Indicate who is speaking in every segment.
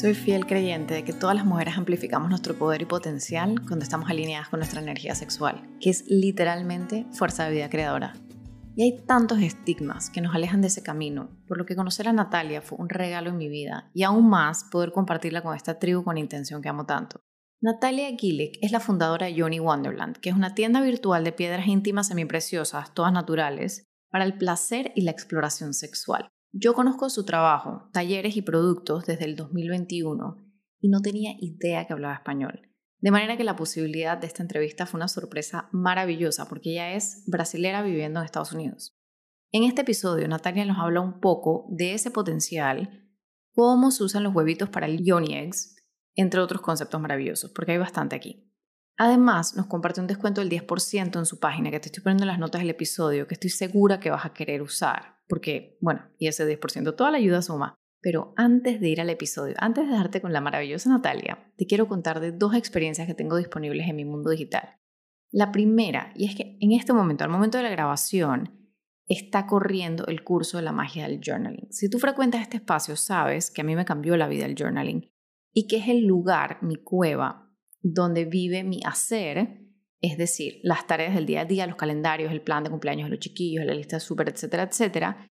Speaker 1: Soy fiel creyente de que todas las mujeres amplificamos nuestro poder y potencial cuando estamos alineadas con nuestra energía sexual, que es literalmente fuerza de vida creadora. Y hay tantos estigmas que nos alejan de ese camino, por lo que conocer a Natalia fue un regalo en mi vida y aún más poder compartirla con esta tribu con intención que amo tanto. Natalia Gillick es la fundadora de Yoni Wonderland, que es una tienda virtual de piedras íntimas semipreciosas, todas naturales, para el placer y la exploración sexual. Yo conozco su trabajo, talleres y productos desde el 2021 y no tenía idea que hablaba español. De manera que la posibilidad de esta entrevista fue una sorpresa maravillosa porque ella es brasilera viviendo en Estados Unidos. En este episodio, Natalia nos habla un poco de ese potencial, cómo se usan los huevitos para el yoni eggs, entre otros conceptos maravillosos, porque hay bastante aquí. Además, nos comparte un descuento del 10% en su página que te estoy poniendo en las notas del episodio, que estoy segura que vas a querer usar porque, bueno, y ese 10%, toda la ayuda suma. Pero antes de ir al episodio, antes de dejarte con la maravillosa Natalia, te quiero contar de dos experiencias que tengo disponibles en mi mundo digital. La primera, y es que en este momento, al momento de la grabación, está corriendo el curso de la magia del journaling. Si tú frecuentas este espacio, sabes que a mí me cambió la vida el journaling y que es el lugar, mi cueva, donde vive mi hacer es decir, las tareas del día a día, los calendarios, el plan de cumpleaños de los chiquillos, la lista de súper, etcétera, etcétera,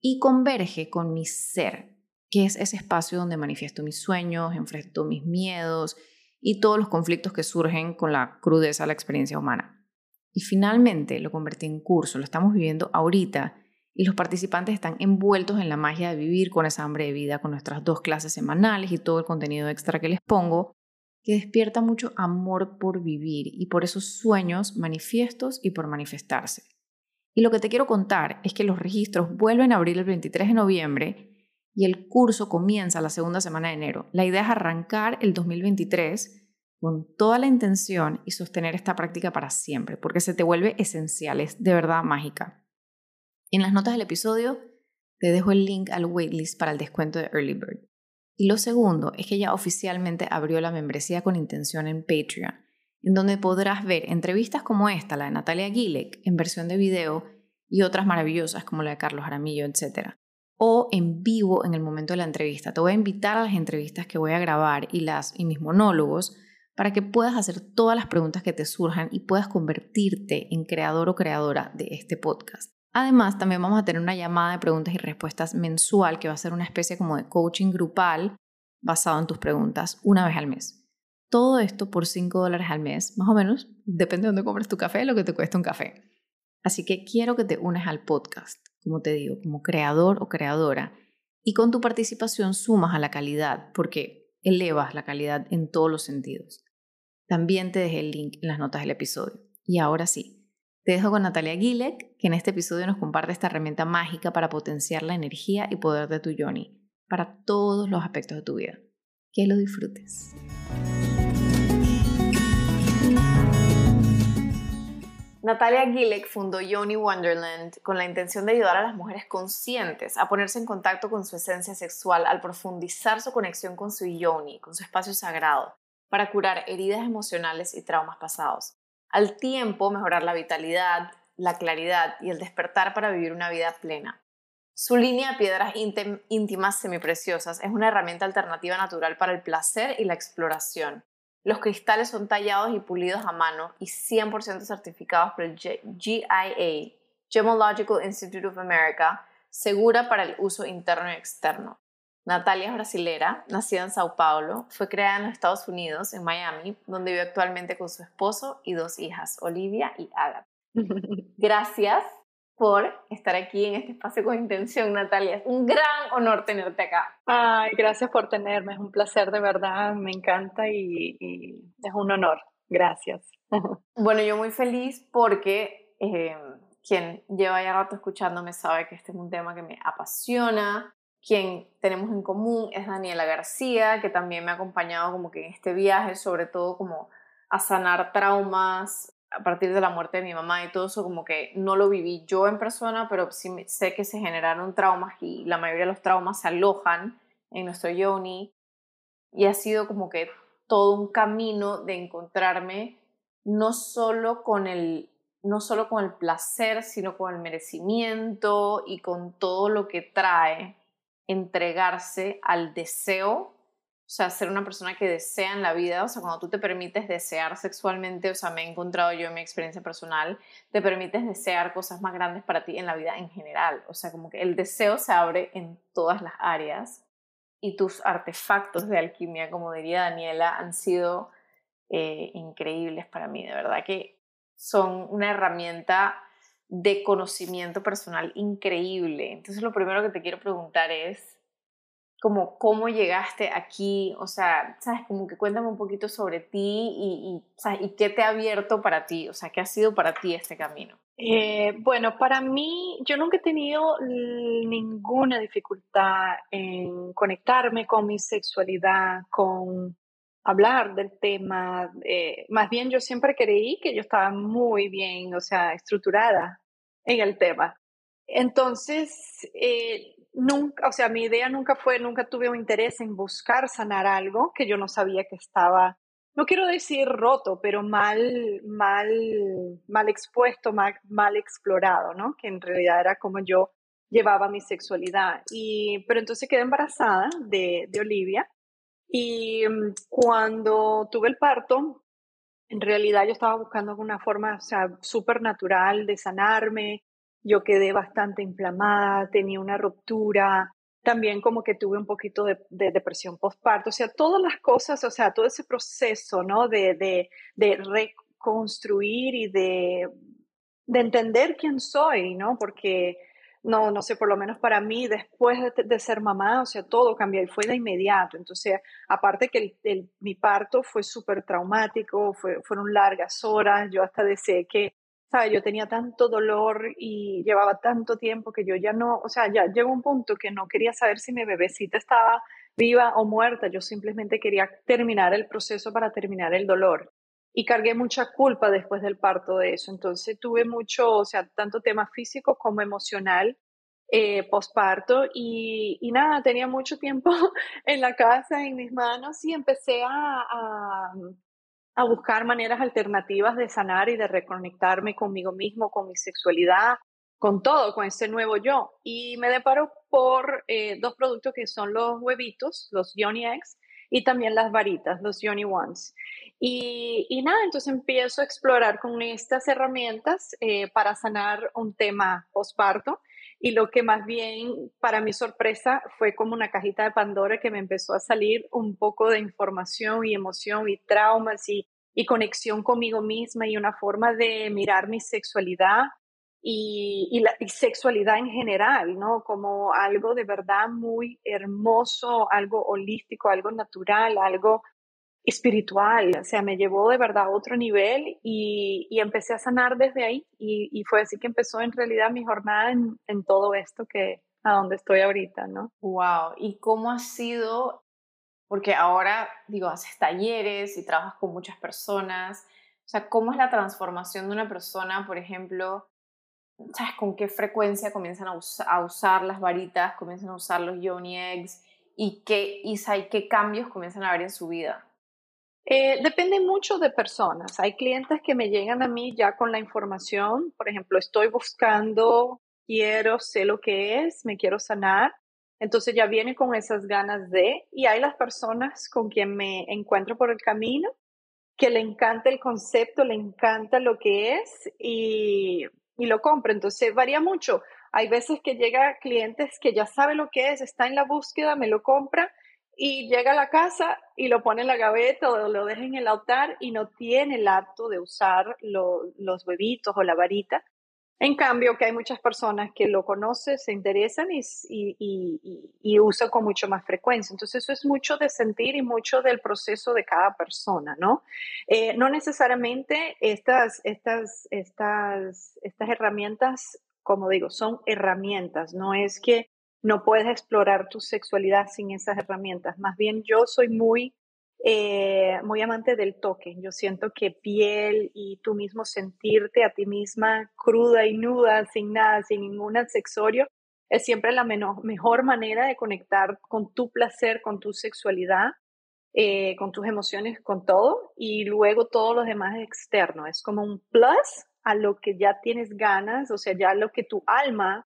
Speaker 1: y converge con mi ser, que es ese espacio donde manifiesto mis sueños, enfrento mis miedos y todos los conflictos que surgen con la crudeza de la experiencia humana. Y finalmente lo convertí en curso, lo estamos viviendo ahorita y los participantes están envueltos en la magia de vivir con esa hambre de vida, con nuestras dos clases semanales y todo el contenido extra que les pongo, que despierta mucho amor por vivir y por esos sueños manifiestos y por manifestarse. Y lo que te quiero contar es que los registros vuelven a abrir el 23 de noviembre y el curso comienza la segunda semana de enero. La idea es arrancar el 2023 con toda la intención y sostener esta práctica para siempre, porque se te vuelve esencial, es de verdad mágica. En las notas del episodio te dejo el link al waitlist para el descuento de Early Bird. Y lo segundo es que ya oficialmente abrió la membresía con intención en Patreon, en donde podrás ver entrevistas como esta, la de Natalia Gilek, en versión de video, y otras maravillosas como la de Carlos Aramillo, etc. O en vivo en el momento de la entrevista. Te voy a invitar a las entrevistas que voy a grabar y, las, y mis monólogos para que puedas hacer todas las preguntas que te surjan y puedas convertirte en creador o creadora de este podcast. Además, también vamos a tener una llamada de preguntas y respuestas mensual que va a ser una especie como de coaching grupal basado en tus preguntas una vez al mes. Todo esto por 5 dólares al mes, más o menos, depende de dónde compres tu café, lo que te cuesta un café. Así que quiero que te unes al podcast, como te digo, como creador o creadora, y con tu participación sumas a la calidad, porque elevas la calidad en todos los sentidos. También te dejé el link en las notas del episodio. Y ahora sí, te dejo con Natalia Gilek, que en este episodio nos comparte esta herramienta mágica para potenciar la energía y poder de tu Yoni para todos los aspectos de tu vida. Que lo disfrutes. Natalia Gilek fundó Yoni Wonderland con la intención de ayudar a las mujeres conscientes a ponerse en contacto con su esencia sexual al profundizar su conexión con su Yoni, con su espacio sagrado, para curar heridas emocionales y traumas pasados al tiempo mejorar la vitalidad, la claridad y el despertar para vivir una vida plena. Su línea de piedras íntimas semipreciosas es una herramienta alternativa natural para el placer y la exploración. Los cristales son tallados y pulidos a mano y 100% certificados por el GIA, Gemological Institute of America, segura para el uso interno y externo. Natalia es brasilera, nacida en Sao Paulo, fue creada en los Estados Unidos, en Miami, donde vive actualmente con su esposo y dos hijas, Olivia y Agatha. Gracias por estar aquí en este espacio con intención, Natalia. Es un gran honor tenerte acá.
Speaker 2: Ay, gracias por tenerme. Es un placer de verdad. Me encanta y, es un honor. Gracias.
Speaker 1: bueno, yo muy feliz porque eh, quien lleva ya rato escuchándome sabe que este es un tema que me apasiona quien tenemos en común es Daniela García, que también me ha acompañado como que en este viaje, sobre todo como a sanar traumas a partir de la muerte de mi mamá y todo eso, como que no lo viví yo en persona, pero sí sé que se generaron traumas y la mayoría de los traumas se alojan en nuestro yoni. Y ha sido como que todo un camino de encontrarme no solo con el no solo con el placer, sino con el merecimiento y con todo lo que trae entregarse al deseo
Speaker 3: sea, ser una persona que desea en la vida, o sea, cuando tú te permites desear sexualmente, o sea, me he encontrado yo en mi experiencia personal, te permites desear cosas más grandes para ti en la vida en general, o sea, como que el deseo se abre en todas las áreas y tus artefactos de alquimia, como diría Daniela, han sido eh, increíbles para mí, de verdad que son una herramienta de conocimiento personal increíble. Entonces, lo primero que te quiero preguntar es, como cómo llegaste aquí, o sea, sabes, como que cuéntame un poquito sobre ti y, y, qué te ha abierto para ti, o sea, qué ha sido para ti este camino.
Speaker 2: Eh, bueno, para mí, yo nunca he tenido ninguna dificultad en conectarme con mi sexualidad, con hablar del tema. Eh, más bien, yo siempre creí que yo estaba muy bien, o sea, estructurada en el tema. Entonces, eh, nunca, o sea, mi idea nunca fue, nunca tuve un interés en buscar sanar algo que yo no sabía que estaba, no quiero decir roto, pero mal, mal, mal expuesto, mal, mal explorado, ¿no? Que en realidad era como yo llevaba mi sexualidad. Y, pero entonces quedé embarazada de, de Olivia y mm, cuando tuve el parto, en realidad yo estaba buscando una forma, o sea, súper natural de sanarme, yo quedé bastante inflamada, tenía una ruptura, también como que tuve un poquito de, depresión postparto, o sea, todas las cosas, o sea, todo ese proceso, ¿no? De, de, de reconstruir y de, de entender quién soy, ¿no? Porque, no, no sé, por lo menos para mí, después de, ser mamá, o sea, todo cambió y fue de inmediato. Entonces, aparte que el, mi parto fue súper traumático, fue, fueron largas horas, yo hasta deseé que yo tenía tanto dolor y llevaba tanto tiempo que yo ya no, o sea, ya llegó un punto que no quería saber si mi bebecita estaba viva o muerta, yo simplemente quería terminar el proceso para terminar el dolor. Y cargué mucha culpa después del parto de eso. Entonces tuve mucho, o sea, tanto tema físico como emocional eh, posparto y, y, nada, tenía mucho tiempo en la casa, en mis manos y empecé a, a buscar maneras alternativas de sanar y de reconectarme conmigo mismo, con mi sexualidad, con todo, con ese nuevo yo. Y me deparo por eh, dos productos que son los huevitos, los Yoni Eggs, y también las varitas, los Yoni Ones. Y, y nada, entonces empiezo a explorar con estas herramientas eh, para sanar un tema posparto. Y lo que más bien, para mi sorpresa, fue como una cajita de Pandora que me empezó a salir un poco de información y emoción y traumas y, y conexión conmigo misma y una forma de mirar mi sexualidad y, y la sexualidad en general, ¿no? Como algo de verdad muy hermoso, algo holístico, algo natural, algo espiritual, o sea, me llevó de verdad a otro nivel y, y empecé a sanar desde ahí y, y, fue así que empezó en realidad mi jornada en, en, todo esto que a donde estoy ahorita, ¿no?
Speaker 3: Wow, ¿y cómo ha sido? Porque ahora, digo, haces talleres y trabajas con muchas personas, o sea, ¿cómo es la transformación de una persona, por ejemplo, ¿sabes con qué frecuencia comienzan a, usar las varitas, comienzan a usar los yoni eggs y qué, y, qué cambios comienzan a ver en su vida?
Speaker 2: Eh, depende mucho de personas. Hay clientes que me llegan a mí ya con la información. Por ejemplo, estoy buscando, quiero, sé lo que es, me quiero sanar. Entonces ya viene con esas ganas de, y hay las personas con quien me encuentro por el camino que le encanta el concepto, le encanta lo que es y, y lo compra. Entonces varía mucho. Hay veces que llega clientes que ya sabe lo que es, está en la búsqueda, me lo compra y llega a la casa y lo pone en la gaveta o lo deja en el altar y no tiene el acto de usar los bebitos o la varita. En cambio, que hay muchas personas que lo conocen, se interesan y, y, y, usan con mucho más frecuencia. Entonces, eso es mucho de sentir y mucho del proceso de cada persona, ¿no? Eh, no necesariamente estas, estas, estas, estas herramientas, como digo, son herramientas, no es que no puedes explorar tu sexualidad sin esas herramientas. Más bien yo soy muy, eh, muy amante del toque. Yo siento que piel y tú mismo sentirte a ti misma cruda y nuda, sin nada, sin ningún accesorio, es siempre la mejor manera de conectar con tu placer, con tu sexualidad, eh, con tus emociones, con todo. Y luego todo lo demás es externo. Es como un plus a lo que ya tienes ganas, o sea, ya lo que tu alma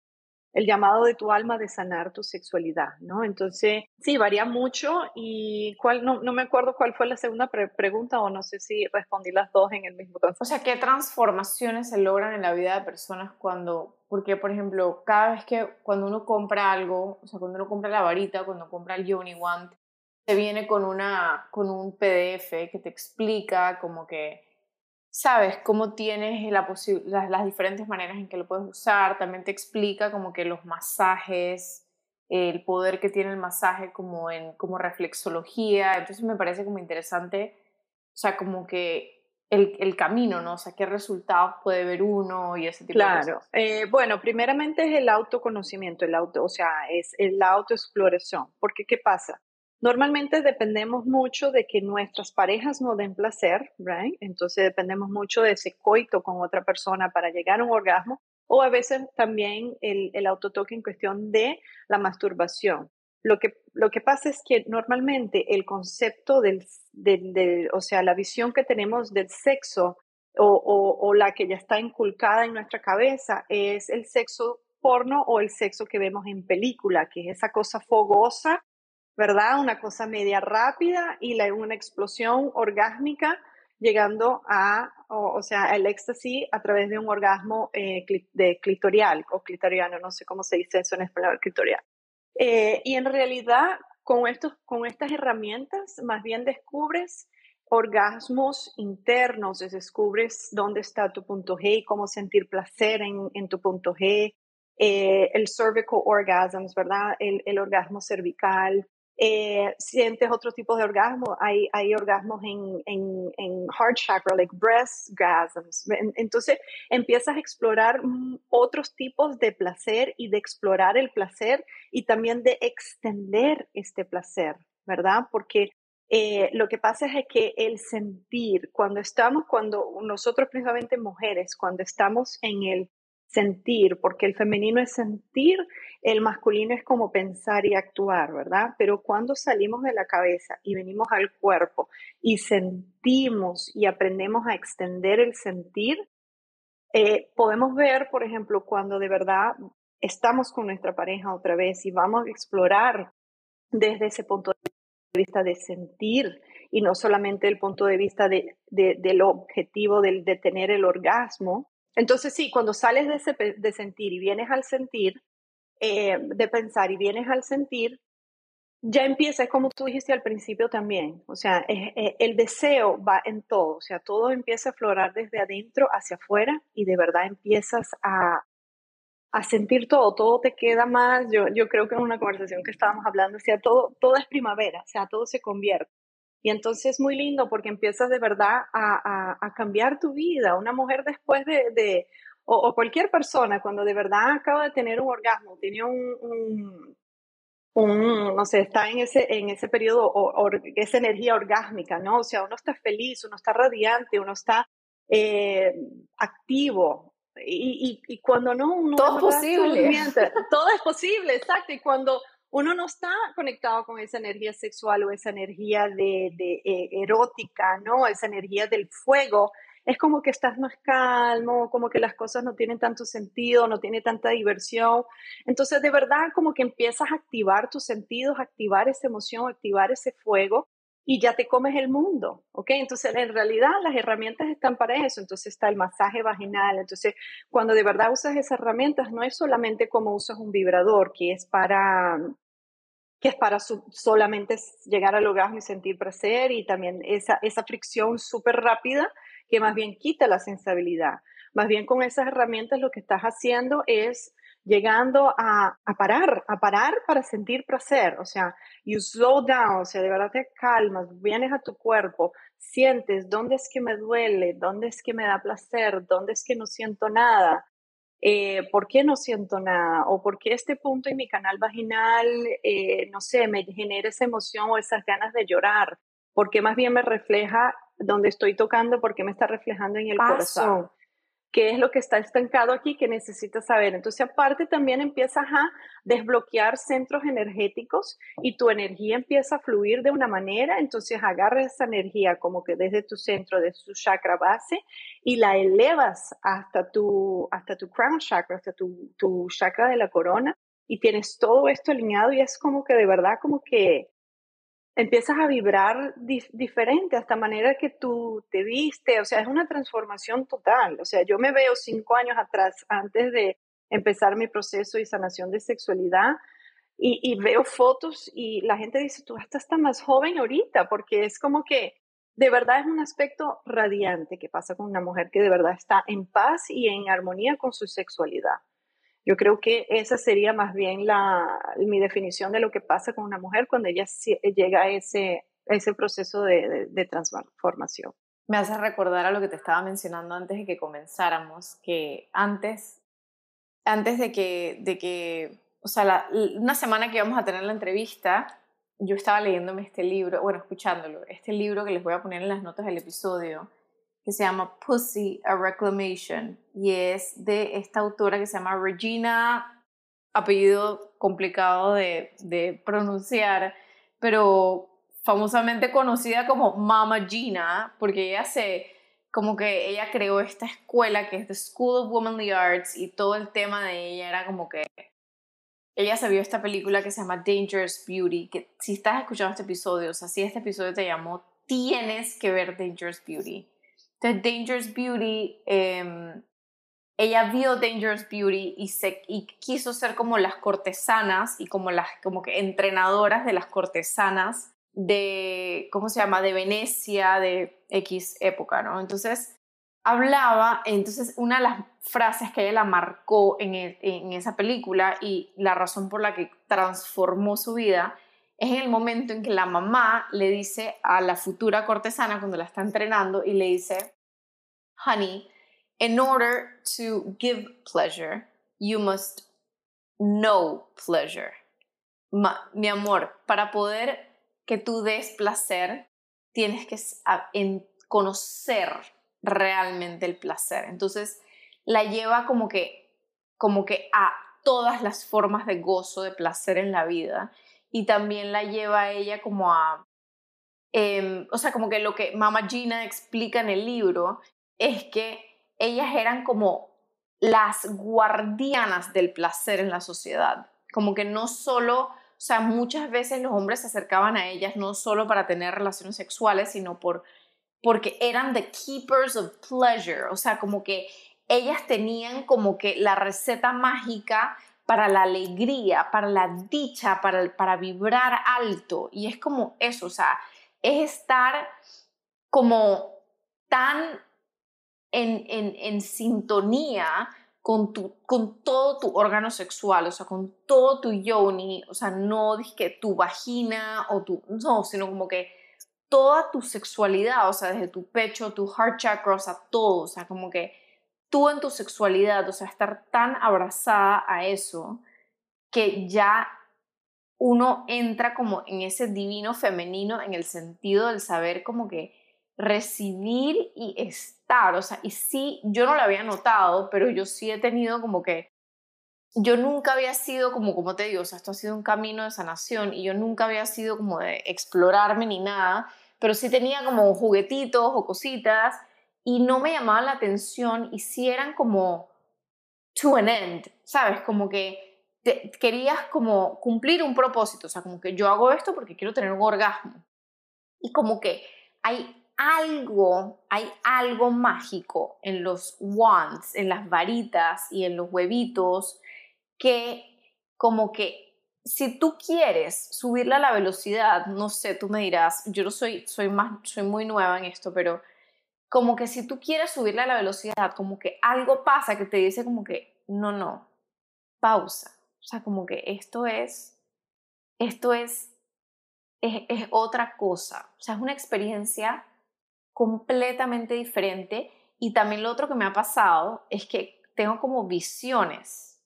Speaker 2: el llamado de tu alma de sanar tu sexualidad, ¿no? Entonces, sí, varía mucho y cuál, no, no me acuerdo cuál fue la segunda pregunta o no sé si respondí las dos en el mismo caso.
Speaker 3: O sea, ¿qué transformaciones se logran en la vida de personas cuando, porque por ejemplo, cada vez que cuando uno compra algo, o sea, cuando uno compra la varita, cuando compra el Yoni Want, se viene con, una, con un PDF que te explica como que sabes cómo tienes la las, las diferentes maneras en que lo puedes usar, también te explica como que los masajes, el poder que tiene el masaje como en como reflexología, entonces me parece como interesante, o sea, como que el, el camino, ¿no? O sea, qué resultados puede ver uno y ese tipo
Speaker 2: de
Speaker 3: cosas.
Speaker 2: Claro, eh, bueno, primeramente es el autoconocimiento, el auto, o sea, es la autoexploración, porque ¿qué pasa? Normalmente dependemos mucho de que nuestras parejas nos den placer, right? Entonces dependemos mucho de ese coito con otra persona para llegar a un orgasmo o a veces también el, el autotoque en cuestión de la masturbación. Lo que, lo que pasa es que normalmente el concepto del, del, o sea, la visión que tenemos del sexo o, o, o la que ya está inculcada en nuestra cabeza es el sexo porno o el sexo que vemos en película, que es esa cosa fogosa ¿verdad? Una cosa media rápida y la, una explosión orgásmica llegando a, o, sea, el éxtasis a través de un orgasmo eh, de clitorial o clitoriano, no sé cómo se dice eso en español, clitorial. Eh, y en realidad, con, estos, con estas herramientas, más bien descubres orgasmos internos, descubres dónde está tu punto G y cómo sentir placer en, en tu punto G, eh, el cervical orgasms, ¿verdad? El, el orgasmo cervical, eh, sientes otro tipo de orgasmo. Hay, hay orgasmos en, en, en heart chakra, like breast orgasms. Entonces empiezas a explorar otros tipos de placer y de explorar el placer y también de extender este placer, ¿verdad? Porque eh, lo que pasa es que el sentir, cuando estamos, cuando nosotros precisamente mujeres, cuando estamos en el sentir, porque el femenino es sentir, el masculino es como pensar y actuar, ¿verdad? Pero cuando salimos de la cabeza y venimos al cuerpo y sentimos y aprendemos a extender el sentir, eh, podemos ver, por ejemplo, cuando de verdad estamos con nuestra pareja otra vez y vamos a explorar desde ese punto de vista de sentir y no solamente el punto de vista de, del objetivo de, de tener el orgasmo, entonces, sí, cuando sales de, ese, de sentir y vienes al sentir, eh, de pensar y vienes al sentir, ya empieza, es como tú dijiste al principio también, o sea, el deseo va en todo, o sea, todo empieza a florar desde adentro hacia afuera y de verdad empiezas a, a sentir todo, todo te queda más, yo, yo creo que en una conversación que estábamos hablando, o sea, todo, todo es primavera, o sea, todo se convierte. Y entonces es muy lindo porque empiezas de verdad a, a, cambiar tu vida. Una mujer después de, de o, cualquier persona, cuando de verdad acaba de tener un orgasmo, tiene un, un, no sé, está en ese, en ese periodo, o, esa energía orgásmica, ¿no? O sea, uno está feliz, uno está radiante, uno está eh, activo. Y, y, y, cuando no, uno...
Speaker 3: Todo es posible.
Speaker 2: Todo es posible, exacto. Y cuando uno no está conectado con esa energía sexual o esa energía de, eh, erótica, ¿no? Esa energía del fuego, es como que estás más calmo, como que las cosas no tienen tanto sentido, no tiene tanta diversión. Entonces, de verdad, como que empiezas a activar tus sentidos, activar esa emoción, activar ese fuego y ya te comes el mundo, ¿ok? Entonces, en realidad las herramientas están para eso. Entonces está el masaje vaginal. Entonces, cuando de verdad usas esas herramientas, no es solamente como usas un vibrador, que es para que es para solamente llegar al orgasmo y sentir placer y también esa, esa fricción súper rápida que más bien quita la sensibilidad. Más bien con esas herramientas lo que estás haciendo es llegando a, a, parar, a parar para sentir placer. O sea, you slow down, o sea, de verdad te calmas, vienes a tu cuerpo, sientes dónde es que me duele, dónde es que me da placer, dónde es que no siento nada. Eh, ¿por qué no siento nada? ¿O por qué este punto en mi canal vaginal, eh, no sé, me genera esa emoción o esas ganas de llorar? ¿Por qué más bien me refleja donde estoy tocando? ¿Por qué me está reflejando en el corazón? Qué es lo que está estancado aquí que necesitas saber. Entonces, aparte también empiezas a desbloquear centros energéticos y tu energía empieza a fluir de una manera, entonces agarras esa energía como que desde tu centro, desde tu chakra base y la elevas hasta tu, hasta tu crown chakra, hasta tu, tu chakra de la corona y tienes todo esto alineado y es como que de verdad como que empiezas a vibrar diferente, hasta manera que tú te viste, o sea, es una transformación total. O sea, yo me veo cinco años atrás, antes de empezar mi proceso y sanación de sexualidad, y, veo fotos y la gente dice, tú estás más joven ahorita, porque es como que de verdad es un aspecto radiante que pasa con una mujer que de verdad está en paz y en armonía con su sexualidad. Yo creo que esa sería más bien la, mi definición de lo que pasa con una mujer cuando ella llega a ese, ese proceso de, de, transformación.
Speaker 3: Me hace recordar a lo que te estaba mencionando antes de que comenzáramos, que antes, antes de que, de que o sea, una semana que íbamos a tener la entrevista, yo estaba leyéndome este libro, bueno, escuchándolo, este libro que les voy a poner en las notas del episodio, que se llama Pussy, a Reclamation, y es de esta autora que se llama Regina, apellido complicado de, de pronunciar, pero famosamente conocida como Mama Gina, porque ella se, como que ella creó esta escuela que es The School of Womanly Arts y todo el tema de ella era como que ella se vio esta película que se llama Dangerous Beauty, que si estás escuchando este episodio, o sea, si este episodio te llamó, tienes que ver Dangerous Beauty. Entonces, Dangerous Beauty, em, ella vio Dangerous Beauty y, se, y quiso ser como las cortesanas y como las como que entrenadoras de las cortesanas de, ¿cómo se llama?, de Venecia, de X época, ¿no? Entonces, hablaba, entonces una de las frases que ella la marcó en, en esa película y la razón por la que transformó su vida es en el momento en que la mamá le dice a la futura cortesana cuando la está entrenando y le dice, honey, in order to give pleasure, you must know pleasure. mi amor, para poder que tú des placer, tienes que conocer realmente el placer. Entonces, la lleva como que, como que a todas las formas de gozo, de placer en la vida y también la lleva a ella como a, em, o sea, como que lo que Mama Gina explica en el libro es que ellas eran como las guardianas del placer en la sociedad, como que no solo, o sea, muchas veces los hombres se acercaban a ellas no solo para tener relaciones sexuales, sino por porque eran the keepers of pleasure, o sea, como que ellas tenían como que la receta mágica para la alegría, para la dicha, para, para vibrar alto. Y es como eso, o sea, es estar como tan en, en, en sintonía con, tu, con todo tu órgano sexual, o sea, con todo tu yoni, o sea, no que tu vagina o tu, no, sino como que toda tu sexualidad, o sea, desde tu pecho, tu heart chakra, o sea, todo, o sea, como que tú en tu sexualidad, o sea, estar tan abrazada a eso que ya uno entra como en ese divino femenino en el sentido del saber como que recibir y estar, o sea, y sí, yo no lo había notado, pero yo sí he tenido como que, yo nunca había sido como, como te digo, o sea, esto ha sido un camino de sanación y yo nunca había sido como de explorarme ni nada, pero sí tenía como juguetitos o cositas y no me llamaban la atención y sí eran como to an end, ¿sabes? Como que querías como cumplir un propósito, o sea, como que yo hago esto porque quiero tener un orgasmo. Y como que hay algo, hay algo mágico en los wands, en las varitas y en los huevitos que como que si tú quieres subirle a la velocidad, no sé, tú me dirás, yo no soy, soy más, soy muy nueva en esto, pero como que si tú quieres subirle a la velocidad, como que algo pasa que te dice como que, no, no, pausa. O sea, como que esto es, esto es, es, es otra cosa. O sea, es una experiencia completamente diferente. Y también lo otro que me ha pasado es que tengo como visiones,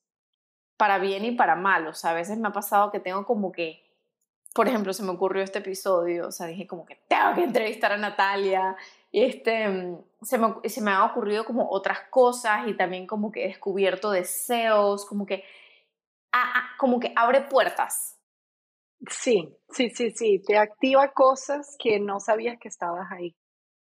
Speaker 3: para bien y para mal. O sea, a veces me ha pasado que tengo como que, por ejemplo, se me ocurrió este episodio, o sea, dije como que tengo que entrevistar a Natalia este, se, me, se me han ocurrido como otras cosas y también como que he descubierto deseos, como que, como que abre puertas.
Speaker 2: Sí, sí, sí, sí, te activa cosas que no sabías que estabas ahí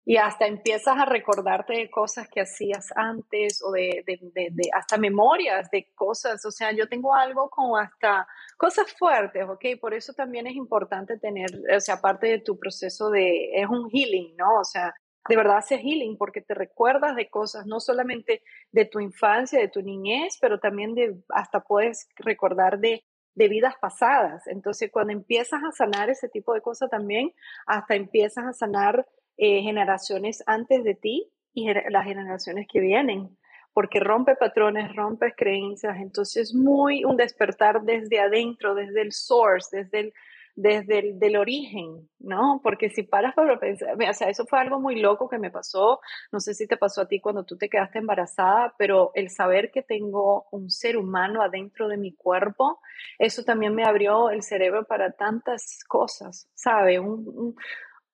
Speaker 2: y hasta empiezas a recordarte de cosas que hacías antes o de, de, de, hasta memorias de cosas. O sea, yo tengo algo como hasta cosas fuertes, ¿ok? Por eso también es importante tener, o sea, aparte de tu proceso de, es un healing, ¿no? O sea, de verdad hace healing porque te recuerdas de cosas, no solamente de tu infancia, de tu niñez, pero también de, hasta puedes recordar de de vidas pasadas. Entonces, cuando empiezas a sanar ese tipo de cosas también, hasta empiezas a sanar eh, generaciones antes de ti y las generaciones que vienen, porque rompe patrones, rompe creencias, entonces es muy un despertar desde adentro, desde el source, desde el, desde el origen, ¿no? Porque si paras para pensar, o sea, eso fue algo muy loco que me pasó, no sé si te pasó a ti cuando tú te quedaste embarazada, pero el saber que tengo un ser humano adentro de mi cuerpo, eso también me abrió el cerebro para tantas cosas, ¿sabe? un,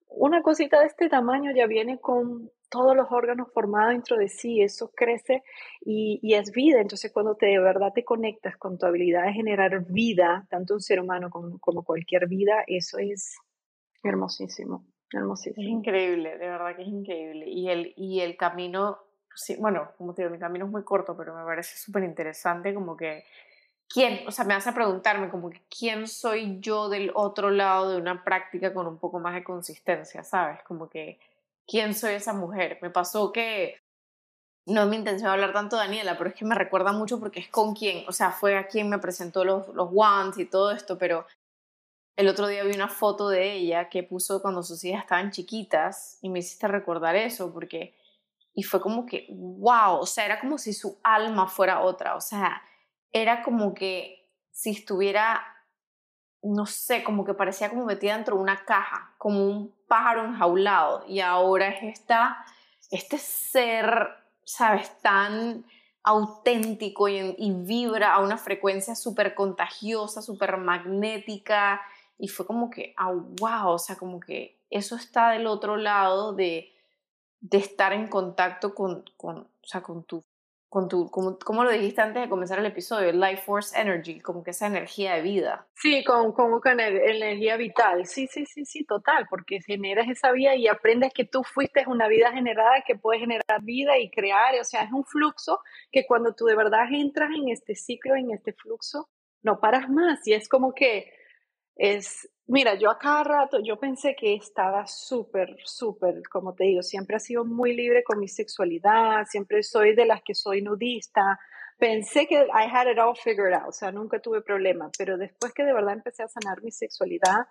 Speaker 2: una cosita de este tamaño ya viene con todos los órganos formados dentro de sí, eso crece y, es vida. Entonces, cuando te, de verdad te conectas con tu habilidad de generar vida, tanto un ser humano como, cualquier vida, eso es hermosísimo, hermosísimo.
Speaker 3: Es increíble, de verdad que es increíble. Y el, y el camino, sí, bueno, como te digo, mi camino es muy corto, pero me parece súper interesante como que quién, o sea, me hace preguntarme como que quién soy yo del otro lado de una práctica con un poco más de consistencia, ¿sabes? Como que quién soy esa mujer. Me pasó que no es mi intención hablar tanto de Daniela, pero es que me recuerda mucho porque es con quien, o sea, fue a quien me presentó los, los wands y todo esto, pero el otro día vi una foto de ella que puso cuando sus hijas estaban chiquitas y me hiciste recordar eso porque, y fue como que, wow, o sea, era como si su alma fuera otra, o sea, era como que si estuviera, no sé, como que parecía como metida dentro de una caja, como un pájaro enjaulado. Y ahora es esta, este ser, ¿sabes? Tan auténtico y, vibra a una frecuencia súper contagiosa, súper magnética. Y fue como que, ah, wow, o sea, como que eso está del otro lado de, de estar en contacto con, con, o sea, con tu con tu, como, como, lo dijiste antes de comenzar el episodio, Life Force Energy, como que esa energía de vida.
Speaker 2: Sí, como, como con energía vital, sí, sí, sí, sí, total, porque generas esa vida y aprendes que tú fuiste una vida generada que puede generar vida y crear, o sea, es un flujo que cuando tú de verdad entras en este ciclo, en este flujo, no paras más y es como que es, mira, yo a cada rato, yo pensé que estaba súper, súper, como te digo, siempre he sido muy libre con mi sexualidad, siempre soy de las que soy nudista. Pensé que I had it all figured out, o sea, nunca tuve problema, pero después que de verdad empecé a sanar mi sexualidad,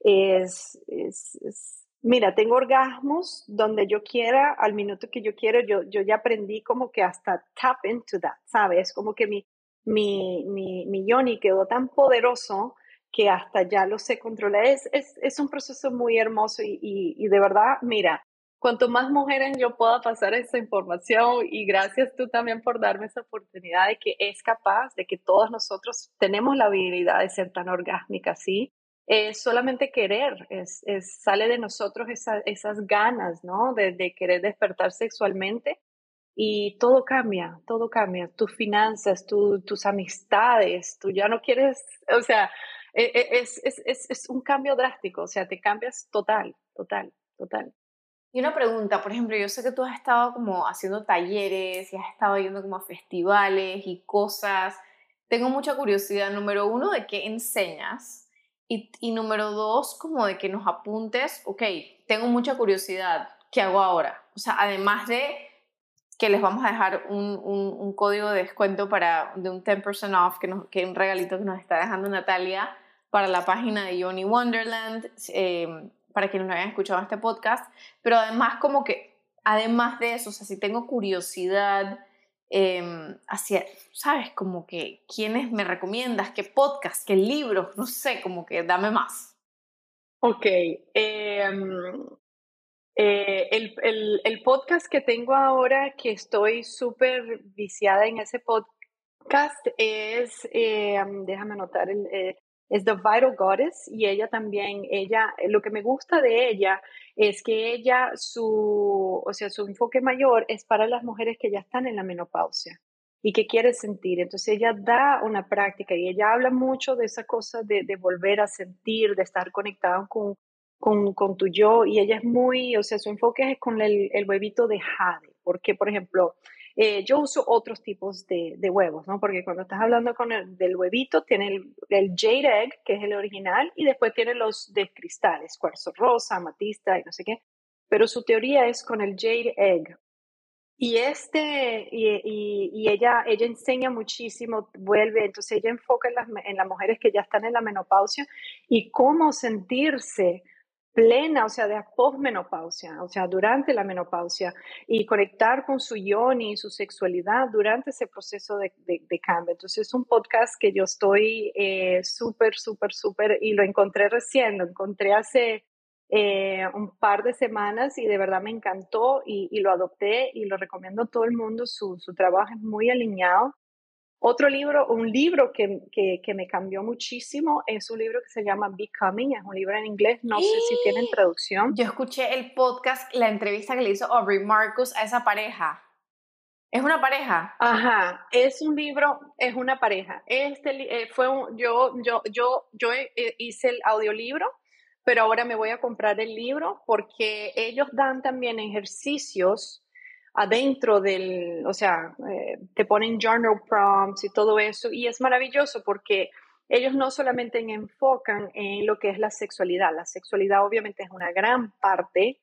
Speaker 2: es, es, es mira, tengo orgasmos donde yo quiera, al minuto que yo quiero, yo, yo ya aprendí como que hasta tap into that, ¿sabes? Como que mi, mi, mi, mi yoni quedó tan poderoso que hasta ya lo sé controlar. Es, es, es un proceso muy hermoso y, y, de verdad, mira, cuanto más mujeres yo pueda pasar esa información y gracias tú también por darme esa oportunidad de que es capaz, de que todos nosotros tenemos la habilidad de ser tan orgásmica, ¿sí? Es solamente querer, es, es sale de nosotros esa, esas ganas, ¿no? De, de querer despertar sexualmente y todo cambia, todo cambia, tus finanzas, tu, tus amistades, tú ya no quieres, o sea, es, es, es, es un cambio drástico, o sea, te cambias total, total, total.
Speaker 3: Y una pregunta, por ejemplo, yo sé que tú has estado como haciendo talleres y has estado yendo como a festivales y cosas. Tengo mucha curiosidad, número uno, de qué enseñas y, y número dos, como de que nos apuntes, ok, tengo mucha curiosidad, ¿qué hago ahora? O sea, además de que les vamos a dejar un, un, un código de descuento para, de un 10% off, que, nos, que un regalito que nos está dejando Natalia para la página de Yoni Wonderland, eh, para quienes no hayan escuchado este podcast, pero además como que, además de eso, o sea, si tengo curiosidad eh, hacia, ¿sabes? Como que, ¿quiénes me recomiendas? ¿Qué podcast? ¿Qué libros? No sé, como que dame más.
Speaker 2: Ok. Eh, el, el, podcast que tengo ahora, que estoy súper viciada en ese podcast, es, déjame anotar, el, es The Vital Goddess y ella también, ella, lo que me gusta de ella es que ella, su, o sea, su enfoque mayor es para las mujeres que ya están en la menopausia y que quieren sentir. Entonces ella da una práctica y ella habla mucho de esa cosa de, de volver a sentir, de estar conectado con, con, con, tu yo y ella es muy, o sea, su enfoque es con el, el huevito de jade, porque por ejemplo, eh, yo uso otros tipos de, huevos, ¿no? Porque cuando estás hablando con el del huevito, tiene el, jade egg, que es el original, y después tiene los de cristales, cuarzo rosa, amatista y no sé qué. Pero su teoría es con el jade egg. Y este, y, y ella, ella enseña muchísimo, vuelve, entonces ella enfoca en las, en las mujeres que ya están en la menopausia y cómo sentirse plena, o sea, de posmenopausia, o sea, durante la menopausia, y conectar con su yoni y su sexualidad durante ese proceso de, de, de cambio. Entonces, es un podcast que yo estoy eh, súper, súper, súper, y lo encontré recién, lo encontré hace eh, un par de semanas y de verdad me encantó y, y, lo adopté y lo recomiendo a todo el mundo. Su, su trabajo es muy alineado otro libro, un libro que, que, que, me cambió muchísimo es un libro que se llama Becoming, es un libro en inglés, no sé si tienen traducción.
Speaker 3: Yo escuché el podcast, la entrevista que le hizo Aubrey Marcus a esa pareja. ¿Es una pareja?
Speaker 2: Ajá, es un libro, es una pareja. Este eh, fue un, yo, yo, yo, yo hice el audiolibro, pero ahora me voy a comprar el libro porque ellos dan también ejercicios adentro del, o sea, eh, te ponen journal prompts y todo eso, y es maravilloso porque ellos no solamente enfocan en lo que es la sexualidad, la sexualidad obviamente es una gran parte,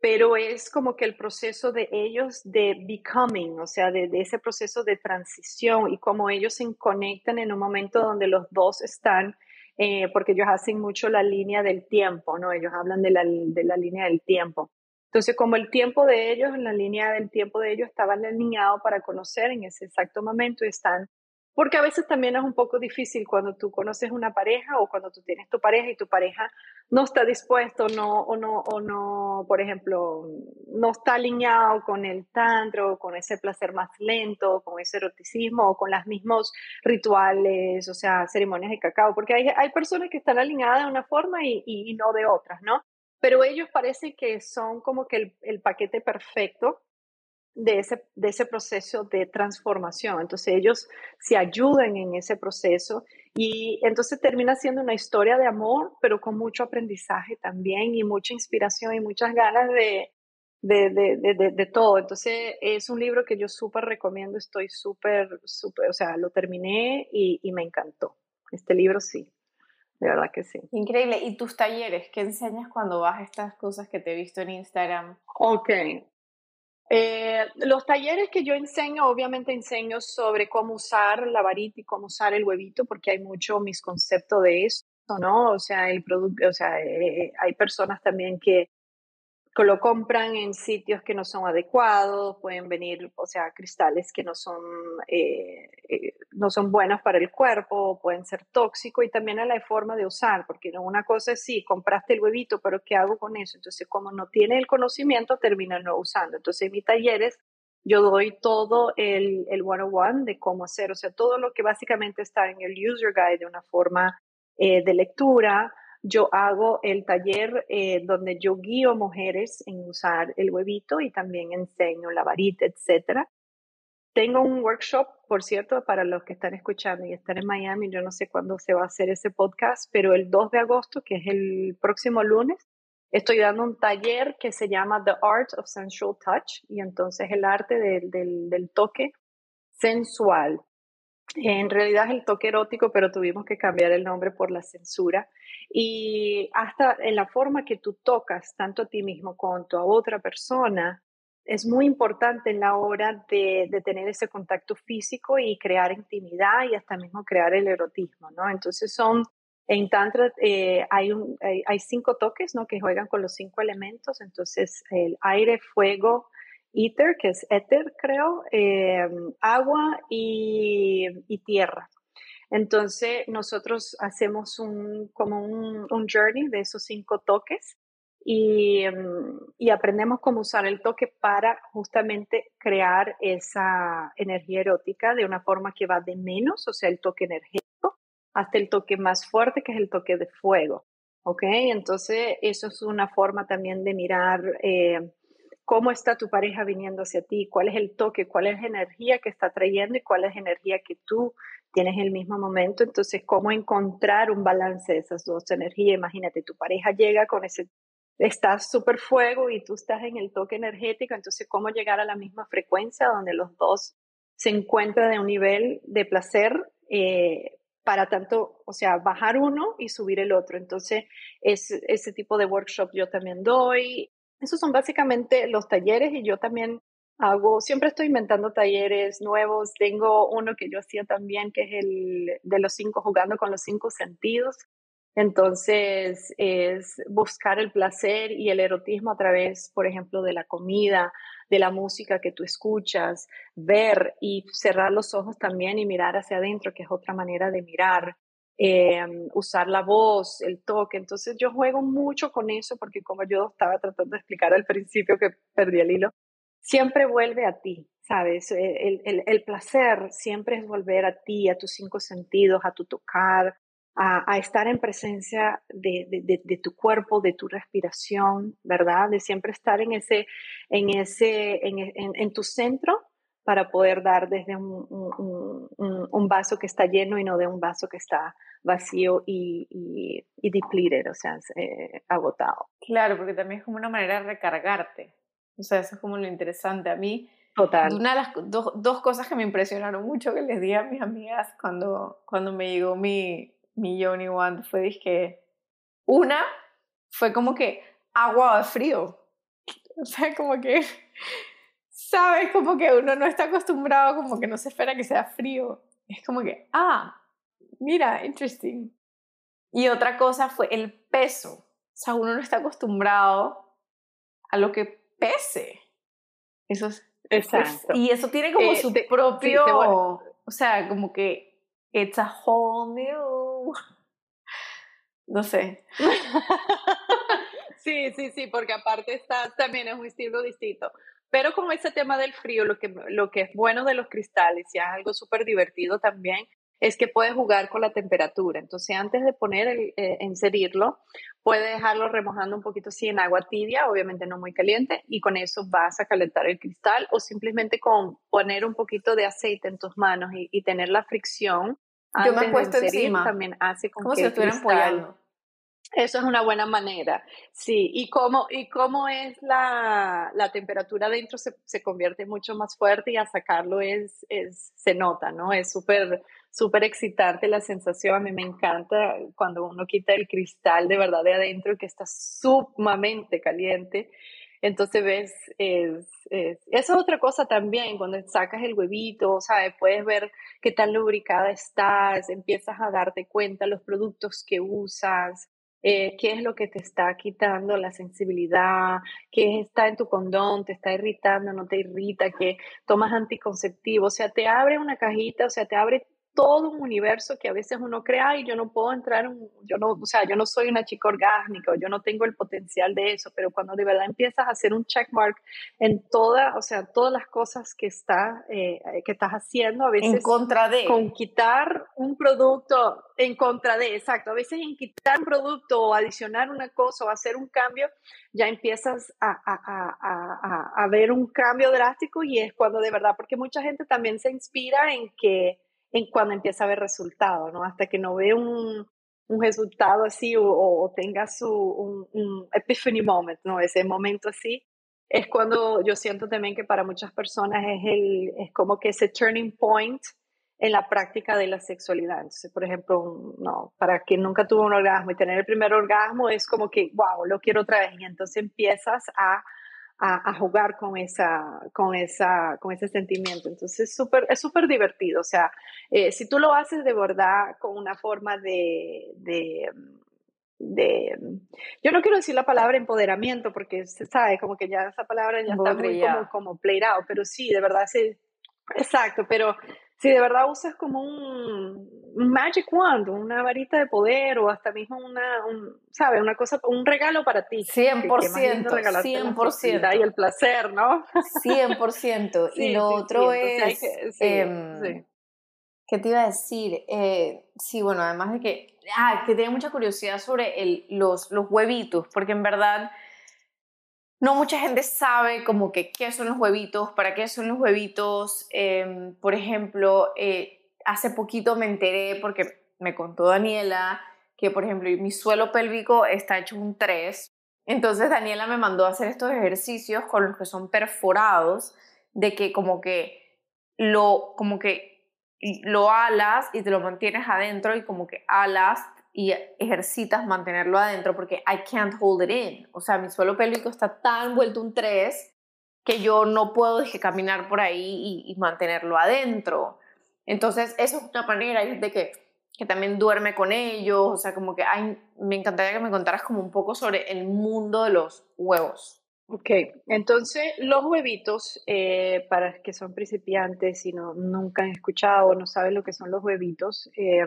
Speaker 2: pero es como que el proceso de ellos de becoming, o sea, de, de ese proceso de transición y cómo ellos se conectan en un momento donde los dos están, eh, porque ellos hacen mucho la línea del tiempo, ¿no? Ellos hablan de la, de la línea del tiempo. Entonces, como el tiempo de ellos, en la línea del tiempo de ellos, estaba alineado para conocer en ese exacto momento y están, porque a veces también es un poco difícil cuando tú conoces una pareja o cuando tú tienes tu pareja y tu pareja no está dispuesto no, o, no, o no, por ejemplo, no está alineado con el tantra con ese placer más lento, con ese eroticismo o con los mismos rituales, o sea, ceremonias de cacao, porque hay, personas que están alineadas de una forma y, y no de otras, ¿no? Pero ellos parece que son como que el, el paquete perfecto de ese, de ese proceso de transformación. Entonces ellos se ayudan en ese proceso y entonces termina siendo una historia de amor, pero con mucho aprendizaje también y mucha inspiración y muchas ganas de, de, de, de, de todo. Entonces es un libro que yo súper recomiendo, estoy súper, súper, o sea, lo terminé y, y me encantó. Este libro sí de verdad que sí.
Speaker 3: Increíble. ¿Y tus talleres? ¿Qué enseñas cuando vas a estas cosas que te he visto en Instagram?
Speaker 2: Ok. Eh, los talleres que yo enseño, obviamente enseño sobre cómo usar la varita y cómo usar el huevito, porque hay mucho misconcepto de eso, ¿no? O sea, el producto, o sea, eh, hay personas también que lo compran en sitios que no son adecuados, pueden venir, o sea, cristales que no son, eh, eh, no son buenos para el cuerpo, pueden ser tóxicos y también a la forma de usar, porque una cosa es, sí, compraste el huevito, pero ¿qué hago con eso? Entonces, como no tiene el conocimiento, termina no usando. Entonces, en mis talleres, yo doy todo el, el one-on-one de cómo hacer, o sea, todo lo que básicamente está en el user guide de una forma eh, de lectura, yo hago el taller eh, donde yo guío mujeres en usar el huevito y también enseño la varita, etcétera. Tengo un workshop, por cierto, para los que están escuchando y están en Miami, yo no sé cuándo se va a hacer ese podcast, pero el 2 de agosto, que es el próximo lunes, estoy dando un taller que se llama The Art of Sensual Touch y entonces el arte del, del, del toque sensual. En realidad es el toque erótico, pero tuvimos que cambiar el nombre por la censura. Y hasta en la forma que tú tocas tanto a ti mismo como a otra persona, es muy importante en la hora de, de, tener ese contacto físico y crear intimidad y hasta mismo crear el erotismo, ¿no? Entonces son, en Tantra eh, hay, hay, hay, cinco toques, ¿no? Que juegan con los cinco elementos, entonces el aire, fuego, ether, que es éter, creo, eh, agua y, y, tierra. Entonces, nosotros hacemos un, como un, un journey de esos cinco toques y, y, aprendemos cómo usar el toque para justamente crear esa energía erótica de una forma que va de menos, o sea, el toque energético, hasta el toque más fuerte, que es el toque de fuego. ¿Ok? Entonces, eso es una forma también de mirar eh, cómo está tu pareja viniendo hacia ti, cuál es el toque, cuál es la energía que está trayendo y cuál es la energía que tú tienes en el mismo momento. Entonces, cómo encontrar un balance de esas dos energías. Imagínate, tu pareja llega con ese, estás súper fuego y tú estás en el toque energético, entonces, cómo llegar a la misma frecuencia donde los dos se encuentran de un nivel de placer. Eh, para tanto, o sea, bajar uno y subir el otro. Entonces, es, ese tipo de workshop yo también doy. Esos son básicamente los talleres y yo también hago, siempre estoy inventando talleres nuevos. Tengo uno que yo hacía también, que es el de los cinco, jugando con los cinco sentidos. Entonces, es buscar el placer y el erotismo a través, por ejemplo, de la comida, de la música que tú escuchas, ver y cerrar los ojos también y mirar hacia adentro, que es otra manera de mirar. Eh, usar la voz, el toque. Entonces yo juego mucho con eso porque como yo estaba tratando de explicar al principio que perdí el hilo, siempre vuelve a ti, ¿sabes? El, el, el, placer siempre es volver a ti, a tus cinco sentidos, a tu tocar, a, a estar en presencia de, de, de, tu cuerpo, de tu respiración, ¿verdad? De siempre estar en ese, en ese, en, en, en tu centro para poder dar desde un, un, un, un, vaso que está lleno y no de un vaso que está vacío y, y, y depleted, o sea, eh, agotado.
Speaker 3: Claro, porque también es como una manera de recargarte. O sea, eso es como lo interesante. A mí,
Speaker 2: Total.
Speaker 3: una de las do, dos cosas que me impresionaron mucho que les di a mis amigas cuando, cuando me llegó mi, mi Yoni Wand fue que una fue como que agua de frío. O sea, como que, ¿sabes? Como que uno no está acostumbrado, como que no se espera que sea frío. Es como que, ah, mira, interesting. Y otra cosa fue el peso. O sea, uno no está acostumbrado a lo que pese. Eso es.
Speaker 2: Exacto.
Speaker 3: Y eso tiene como eh, su te, propio. Sí, bueno. O sea, como que. It's a whole new. No sé.
Speaker 2: sí, sí, sí, porque aparte está, también es un estilo distinto. Pero con ese tema del frío, lo que, lo que es bueno de los cristales, y es algo súper divertido también, es que puedes jugar con la temperatura. Entonces, antes de poner el, eh, inserirlo, puedes dejarlo remojando un poquito así en agua tibia, obviamente no muy caliente, y con eso vas a calentar el cristal o simplemente con poner un poquito de aceite en tus manos y, y tener la fricción.
Speaker 3: Yo me he puesto encima.
Speaker 2: También hace con
Speaker 3: como
Speaker 2: que
Speaker 3: si estuvieran apoyando.
Speaker 2: Eso es una buena manera, sí. ¿Y cómo, y cómo es la, la temperatura dentro? Se, se, convierte mucho más fuerte y a sacarlo es, es se nota, ¿no? Es súper súper excitante la sensación. A mí me encanta cuando uno quita el cristal de verdad de adentro que está sumamente caliente. Entonces ves, es, es, esa es otra cosa también, cuando sacas el huevito, ¿sabes? Puedes ver qué tan lubricada estás, empiezas a darte cuenta los productos que usas, eh, qué es lo que te está quitando la sensibilidad, qué está en tu condón, te está irritando, no te irrita, que tomas anticonceptivo, o sea, te abre una cajita, o sea, te abre todo un universo que a veces uno crea y yo no puedo entrar, en, yo no, o sea, yo no soy una chica orgásmica, yo no tengo el potencial de eso, pero cuando de verdad empiezas a hacer un checkmark en toda, o sea, todas las cosas que, está, eh, que estás haciendo, a veces...
Speaker 3: En contra de.
Speaker 2: Con quitar un producto, en contra de, exacto, a veces en quitar un producto o adicionar una cosa o hacer un cambio, ya empiezas a, a, a, a, ver un cambio drástico y es cuando de verdad, porque mucha gente también se inspira en que en cuando empieza a ver resultados, ¿no? Hasta que no ve un, un resultado así o, o tenga su, un, un, epiphany moment, ¿no? Ese momento así, es cuando yo siento también que para muchas personas es, el, es como que ese turning point en la práctica de la sexualidad. Entonces, por ejemplo, no, para quien nunca tuvo un orgasmo y tener el primer orgasmo es como que, wow, lo quiero otra vez. Y entonces empiezas a a, a, jugar con, esa, con, esa, con ese sentimiento. Entonces super, es súper divertido. O sea, eh, si tú lo haces de verdad con una forma de, de, de, yo no quiero decir la palabra empoderamiento porque se sabe como que ya esa palabra ya está muy como, como played out, pero sí, de verdad, sí, exacto, pero si de verdad usas como un, un, magic wand, una varita de poder o hasta mismo una, un. Una cosa, un regalo para ti.
Speaker 3: 100%, 100%.
Speaker 2: Y el placer, ¿no?
Speaker 3: 100%. sí, y lo sí, otro sí, es, que, eh, sí, ¿Qué te iba a decir? Eh, sí, bueno, además de que, ah, que tenía mucha curiosidad sobre el, los, los huevitos, porque en verdad no mucha gente sabe como que qué son los huevitos, para qué son los huevitos. Em, por ejemplo, eh, hace poquito me enteré, porque me contó Daniela, que por ejemplo mi suelo pélvico está hecho un 3. Entonces Daniela me mandó a hacer estos ejercicios con los que son perforados, de que como que lo, como que lo alas y te lo mantienes adentro y como que alas y ejercitas mantenerlo adentro porque I can't hold it in. O sea, mi suelo pélvico está tan vuelto un 3 que yo no puedo dejar caminar por ahí y, mantenerlo adentro. Entonces, eso es una manera de que, que también duerme con ellos. O sea, como que ay, me encantaría que me contaras como un poco sobre el mundo de los huevos.
Speaker 2: Ok, entonces los huevitos, eh, para que son principiantes y no, nunca han escuchado o no saben lo que son los huevitos, eh,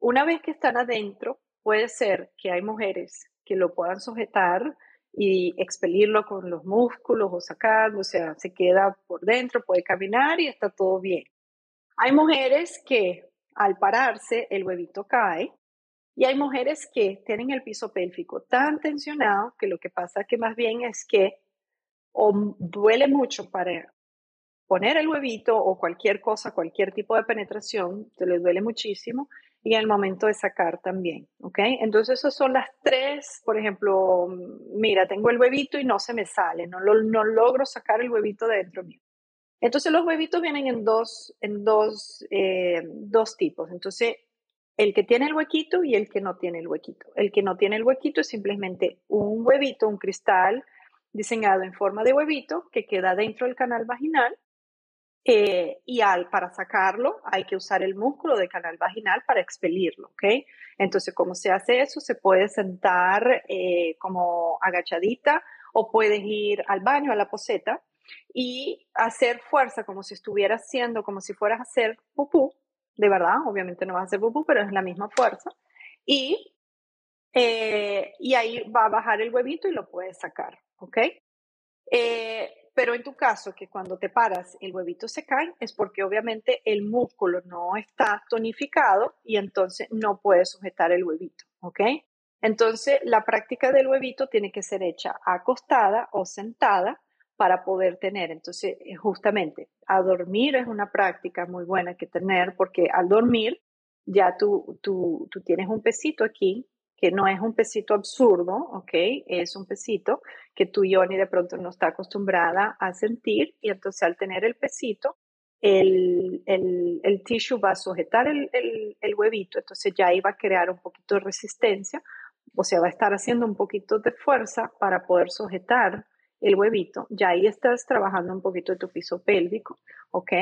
Speaker 2: una vez que están adentro, puede ser que hay mujeres que lo puedan sujetar y expelirlo con los músculos o sacarlo, o sea, se queda por dentro, puede caminar y está todo bien. Hay mujeres que al pararse el huevito cae y hay mujeres que tienen el piso pélvico tan tensionado que lo que pasa que más bien es que o duele mucho para poner el huevito o cualquier cosa, cualquier tipo de penetración, te le duele muchísimo y el momento de sacar también, ¿ok? Entonces esas son las tres, por ejemplo, mira, tengo el huevito y no se me sale, no, no logro sacar el huevito de dentro mío. Entonces los huevitos vienen en dos, en dos, eh, dos tipos. Entonces el que tiene el huequito y el que no tiene el huequito. El que no tiene el huequito es simplemente un huevito, un cristal diseñado en forma de huevito que queda dentro del canal vaginal. Eh, y al, para sacarlo hay que usar el músculo del canal vaginal para expelirlo, ¿ok? Entonces, ¿cómo se hace eso? Se puede sentar eh, como agachadita o puedes ir al baño, a la poseta, y hacer fuerza como si estuvieras haciendo, como si fueras a hacer pupú, de verdad, obviamente no va a ser pupú, pero es la misma fuerza. Y, eh, y ahí va a bajar el huevito y lo puedes sacar, ¿ok? Eh, pero en tu caso, que cuando te paras el huevito se cae, es porque obviamente el músculo no está tonificado y entonces no puedes sujetar el huevito, ¿ok? Entonces, la práctica del huevito tiene que ser hecha acostada o sentada para poder tener. Entonces, eh, justamente, a dormir es una práctica muy buena que tener porque al dormir ya tú, tú, tú tienes un pesito aquí que no es un pesito absurdo, ¿ok? Es un pesito que tu Yoni de pronto no está acostumbrada a sentir y entonces al tener el pesito, el, el, el tissue va a sujetar el, el, el, huevito, entonces ya iba a crear un poquito de resistencia, o sea, va a estar haciendo un poquito de fuerza para poder sujetar el huevito, ya ahí estás trabajando un poquito de tu piso pélvico, ¿ok?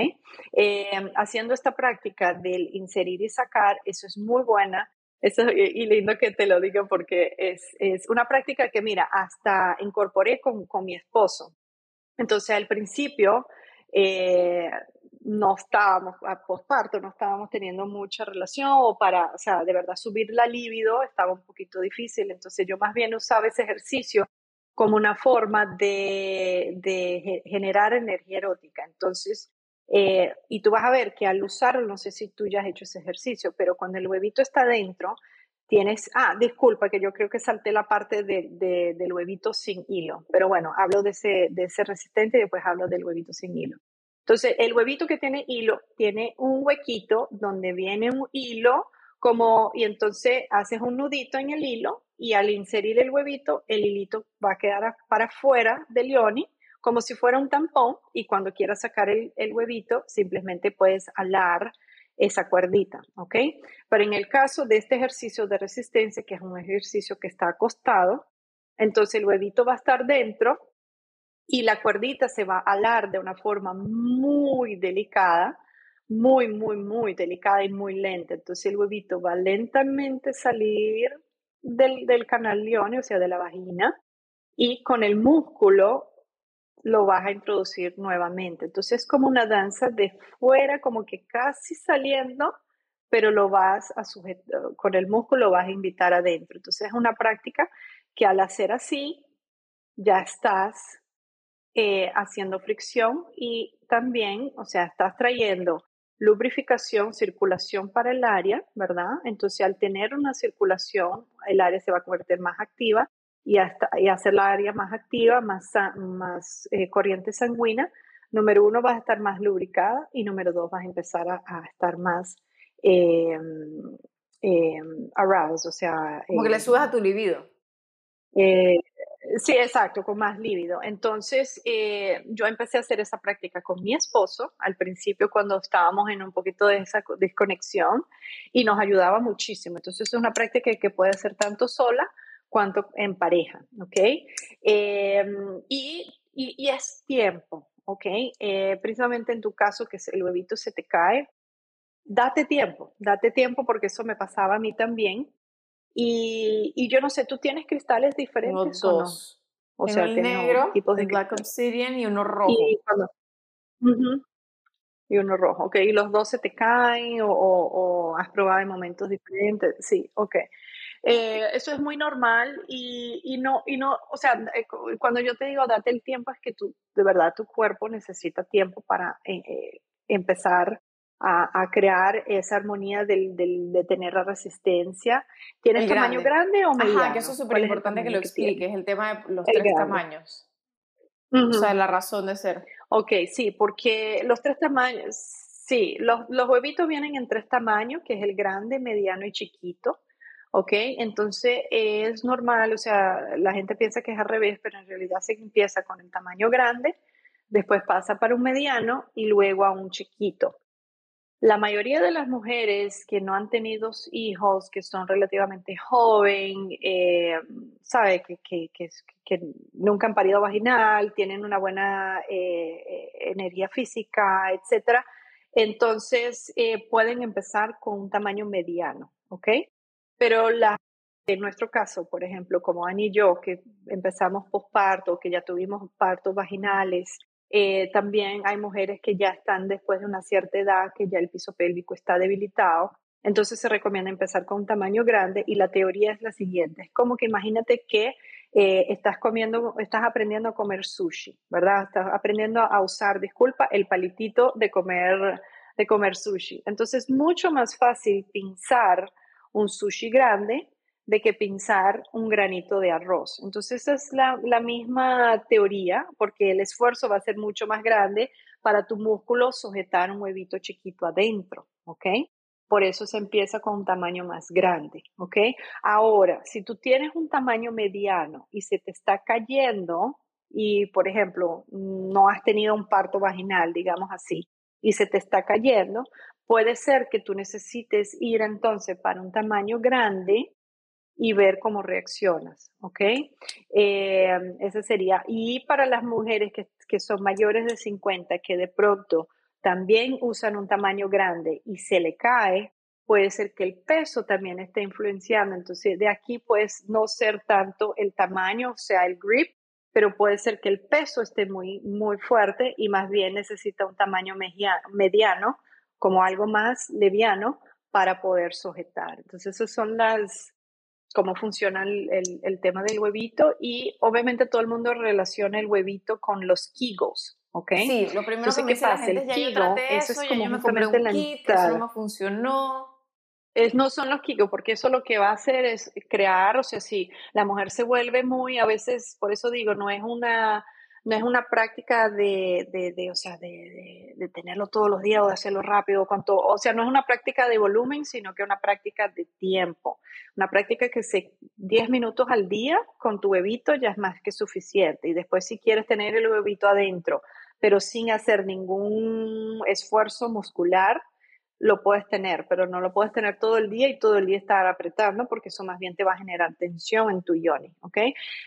Speaker 2: Eh, haciendo esta práctica del inserir y sacar, eso es muy buena. Eso, y lindo que te lo diga porque es, es una práctica que, mira, hasta incorporé con, con mi esposo. Entonces, al principio, eh, no estábamos, a posparto, no estábamos teniendo mucha relación o para, o sea, de verdad subir la libido estaba un poquito difícil. Entonces, yo más bien usaba ese ejercicio como una forma de, de generar energía erótica. Entonces, eh, y tú vas a ver que al usarlo, no sé si tú ya has hecho ese ejercicio, pero cuando el huevito está dentro, tienes, ah, disculpa que yo creo que salté la parte de, de, del huevito sin hilo, pero bueno, hablo de ese, de ese resistente y después hablo del huevito sin hilo. Entonces, el huevito que tiene hilo tiene un huequito donde viene un hilo como, y entonces haces un nudito en el hilo y al inserir el huevito, el hilito va a quedar para afuera del yoni como si fuera un tampón y cuando quieras sacar el, huevito, simplemente puedes alar esa cuerdita, ¿ok? Pero en el caso de este ejercicio de resistencia, que es un ejercicio que está acostado, entonces el huevito va a estar dentro y la cuerdita se va a alar de una forma muy delicada muy, muy, muy delicada y muy lenta. Entonces el huevito va lentamente a salir del, del canal león, o sea, de la vagina, y con el músculo lo vas a introducir nuevamente. Entonces es como una danza de fuera, como que casi saliendo, pero lo vas a sujetar, con el músculo lo vas a invitar adentro. Entonces es una práctica que al hacer así, ya estás eh, haciendo fricción y también, o sea, estás trayendo lubrificación, circulación para el área, ¿verdad? Entonces, al tener una circulación, el área se va a convertir más activa y, hasta, y hacer la área más activa, más, más eh, corriente sanguínea. Número uno, vas a estar más lubricada y número dos, vas a empezar a, estar más eh, eh, aroused, o sea...
Speaker 3: Como que le subas a tu libido.
Speaker 2: Eh, Sí, exacto, con más lívido. Entonces, eh, yo empecé a hacer esa práctica con mi esposo al principio cuando estábamos en un poquito de esa desconexión y nos ayudaba muchísimo. Entonces, es una práctica que puede hacer tanto sola cuanto en pareja, ¿ok? Em, y, y, es tiempo, ¿ok? Eh, precisamente en tu caso que el huevito se te cae, date tiempo, date tiempo porque eso me pasaba a mí también. Y, y, yo no sé, ¿tú tienes cristales diferentes
Speaker 3: o no? O sea, el negro, tipos de Black Obsidian y uno rojo. Y,
Speaker 2: y, uno rojo, ok. ¿Y los dos se te caen o, o, has probado en momentos diferentes? Sí, ok. Eh, eso es muy normal y, y, no, y no, o sea, eh, cuando yo te digo date el tiempo es que tú, de verdad, tu cuerpo necesita tiempo para eh, empezar a, crear esa armonía del, de tener la resistencia. ¿Tienes tamaño grande o mediano?
Speaker 3: Ajá, que eso es súper importante que lo expliques, el tema de los tres tamaños. O sea, la razón de ser.
Speaker 2: Ok, sí, porque los tres tamaños, sí, los, los huevitos vienen en tres tamaños, que es el grande, mediano y chiquito. ¿Ok? Entonces es normal, o sea, la gente piensa que es al revés, pero en realidad se empieza con el tamaño grande, después pasa para un mediano y luego a un chiquito. La mayoría de las mujeres que no han tenido hijos, que son relativamente jóvenes, eh, sabe que, que, que, nunca han parido vaginal, tienen una buena eh, energía física, etcétera, entonces eh, pueden empezar con un tamaño mediano, ¿ok? Pero en nuestro caso, por ejemplo, como Ani y yo, que empezamos posparto, que ya tuvimos partos vaginales, eh, también hay mujeres que ya están después de una cierta edad, que ya el piso pélvico está debilitado. Entonces se recomienda empezar con un tamaño grande y la teoría es la siguiente. Es como que imagínate que eh, estás comiendo, estás aprendiendo a comer sushi, ¿verdad? Estás aprendiendo a usar, disculpa, el palitito de comer, de comer sushi. Entonces es mucho más fácil pinzar un sushi grande de que pinzar un granito de arroz. Entonces, esa es la, la, misma teoría, porque el esfuerzo va a ser mucho más grande para tu músculo sujetar un huevito chiquito adentro, ¿ok? Por eso se empieza con un tamaño más grande, ¿ok? Ahora, si tú tienes un tamaño mediano y se te está cayendo y, por ejemplo, no has tenido un parto vaginal, digamos así, y se te está cayendo, puede ser que tú necesites ir entonces para un tamaño grande y ver cómo reaccionas, ¿ok? Eh, ese sería. Y para las mujeres que, que, son mayores de 50, que de pronto también usan un tamaño grande y se le cae, puede ser que el peso también esté influenciando. Entonces, de aquí pues no ser tanto el tamaño, o sea, el grip, pero puede ser que el peso esté muy, muy fuerte y más bien necesita un tamaño mediano, como algo más liviano para poder sujetar. Entonces, esas son las, cómo funciona el, el, tema del huevito y obviamente todo el mundo relaciona el huevito con los Kegels, ¿ok?
Speaker 3: Sí, lo primero que me dice la gente es, ya yo traté eso, es como yo me compré un kit, eso no funcionó.
Speaker 2: Es, no son los Kegels, porque eso lo que va a hacer es crear, o sea, si la mujer se vuelve muy, a veces, por eso digo, no es una no es una práctica de, de, o sea, de, de, tenerlo todos los días o de hacerlo rápido, cuanto, o sea, no es una práctica de volumen, sino que una práctica de tiempo. Una práctica que se 10 minutos al día con tu bebito ya es más que suficiente. Y después si quieres tener el bebito adentro, pero sin hacer ningún esfuerzo muscular, lo puedes tener, pero no lo puedes tener todo el día y todo el día estar apretando porque eso más bien te va a generar tensión en tu yoni, ¿ok?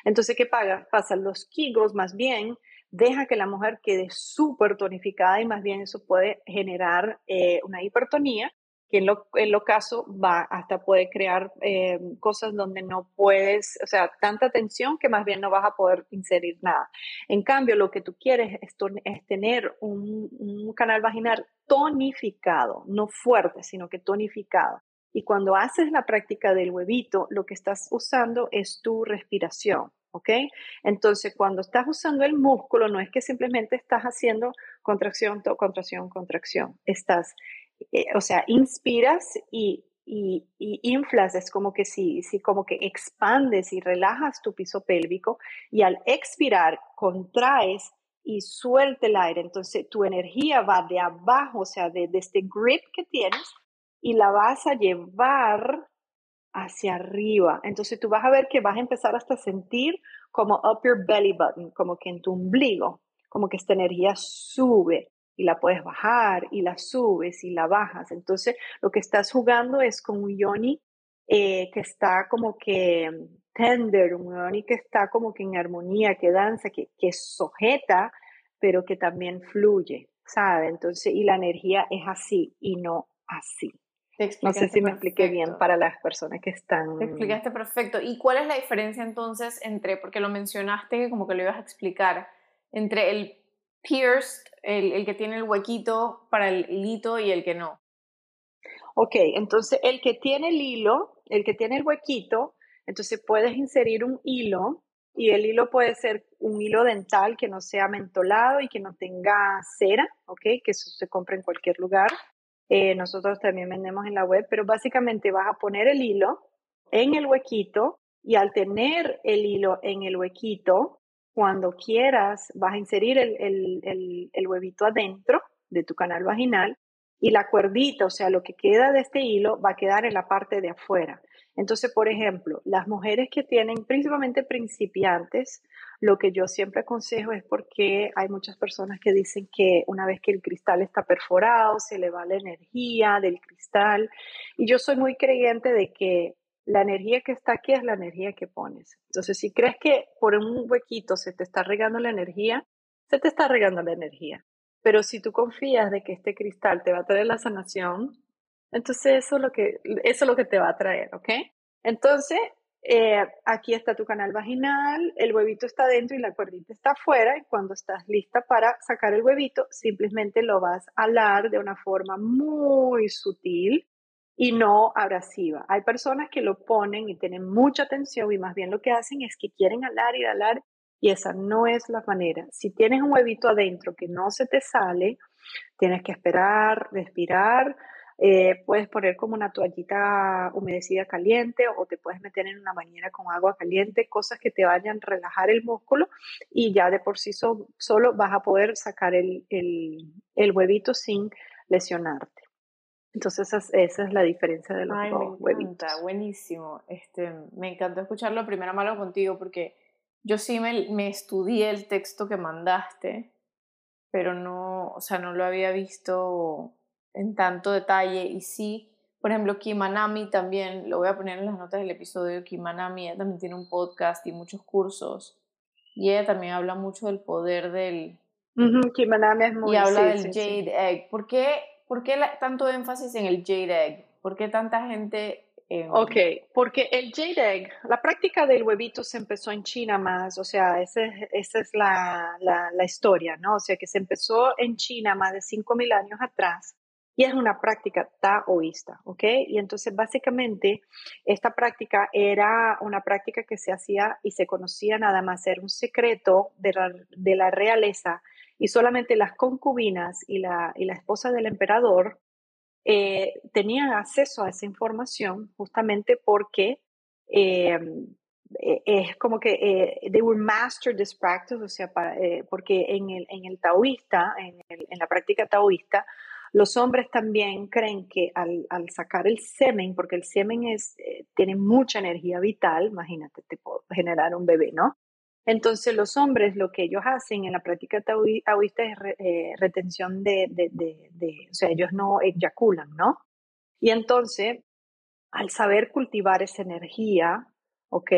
Speaker 2: Entonces, ¿qué pasa? Pasan los kegels más bien, deja que la mujer quede súper tonificada y más bien eso puede generar eh, una hipertonía que en lo, en lo caso va hasta puede crear eh, cosas donde no puedes, o sea, tanta tensión que más bien no vas a poder inserir nada. En cambio, lo que tú quieres es, tener un, un, canal vaginal tonificado, no fuerte, sino que tonificado. Y cuando haces la práctica del huevito, lo que estás usando es tu respiración. ¿ok? Entonces, cuando estás usando el músculo, no es que simplemente estás haciendo contracción, contracción, contracción. Estás eh, o sea, inspiras y, y, inflas, es como que si, si como que expandes y relajas tu piso pélvico y al expirar contraes y suelte el aire. Entonces tu energía va de abajo, o sea, de, de este grip que tienes y la vas a llevar hacia arriba. Entonces tú vas a ver que vas a empezar hasta sentir como up your belly button, como que en tu ombligo, como que esta energía sube y la puedes bajar y la subes y la bajas. Entonces lo que estás jugando es con un yoni eh, que está como que tender, un yoni que está como que en armonía, que danza, que, que sujeta, pero que también fluye, ¿sabe? Entonces, y la energía es así y no así no sé si me expliqué bien para las personas que están...
Speaker 3: Te explicaste perfecto. ¿Y cuál es la diferencia entonces entre, porque lo mencionaste como que lo ibas a explicar, entre el pierced, el, el que tiene el huequito para el hilito y el que no?
Speaker 2: Ok, entonces el que tiene el hilo, el que tiene el huequito, entonces puedes inserir un hilo y el hilo puede ser un hilo dental que no sea mentolado y que no tenga cera, ¿ok? Que eso se compra en cualquier lugar. Eh, nosotros también vendemos en la web, pero básicamente vas a poner el hilo en el huequito y al tener el hilo en el huequito, cuando quieras, vas a inserir el, el, el, huevito adentro de tu canal vaginal y la cuerdita, o sea, lo que queda de este hilo va a quedar en la parte de afuera. Entonces, por ejemplo, las mujeres que tienen, principalmente principiantes, lo que yo siempre aconsejo es porque hay muchas personas que dicen que una vez que el cristal está perforado, se le va la energía del cristal. Y yo soy muy creyente de que la energía que está aquí es la energía que pones. Entonces, si crees que por un huequito se te está regando la energía, se te está regando la energía. Pero si tú confías de que este cristal te va a traer la sanación, entonces eso es lo que, eso es lo que te va a traer, ¿ok? Entonces, eh, aquí está tu canal vaginal, el huevito está dentro y la cuerdita está afuera y cuando estás lista para sacar el huevito, simplemente lo vas a alar de una forma muy sutil y no abrasiva. Hay personas que lo ponen y tienen mucha tensión y más bien lo que hacen es que quieren alar y alar y esa no es la manera. Si tienes un huevito adentro que no se te sale, tienes que esperar, respirar, eh, puedes poner como una toallita humedecida caliente o te puedes meter en una bañera con agua caliente, cosas que te vayan a relajar el músculo y ya de por sí solo vas a poder sacar el, el, huevito sin lesionarte. Entonces esa, es la diferencia de los
Speaker 3: Ay,
Speaker 2: dos
Speaker 3: me encanta, buenísimo. Este, me encantó escucharlo primero malo contigo porque yo sí me, me estudié el texto que mandaste, pero no, o sea, no lo había visto en tanto detalle y sí, por ejemplo, Kimanami también, lo voy a poner en las notas del episodio, Kimanami ella también tiene un podcast y muchos cursos y ella también habla mucho del poder del...
Speaker 2: Kimanami es muy...
Speaker 3: Y habla del Jade Egg. ¿Por qué, por qué tanto énfasis en el Jade Egg? ¿Por qué tanta gente
Speaker 2: Ok, porque el Jade Egg, la práctica del huevito se empezó en China más, o sea, esa es la, la, la, historia, ¿no? O sea, que se empezó en China más de 5.000 años atrás y es una práctica taoísta, ¿ok? Y entonces básicamente esta práctica era una práctica que se hacía y se conocía nada más, era un secreto de la, de la realeza y solamente las concubinas y la, y la esposa del emperador eh, tenían acceso a esa información justamente porque eh, eh, es como que they were master this practice, o sea, porque en el, en el taoísta, en, en la práctica taoísta, los hombres también creen que al, sacar el semen, porque el semen es, eh, tiene mucha energía vital, imagínate, te puede generar un bebé, ¿no? Entonces los hombres lo que ellos hacen en la práctica taoísta es eh, retención de, de, de, o sea, ellos no eyaculan, ¿no? Y entonces, al saber cultivar esa energía, ¿ok?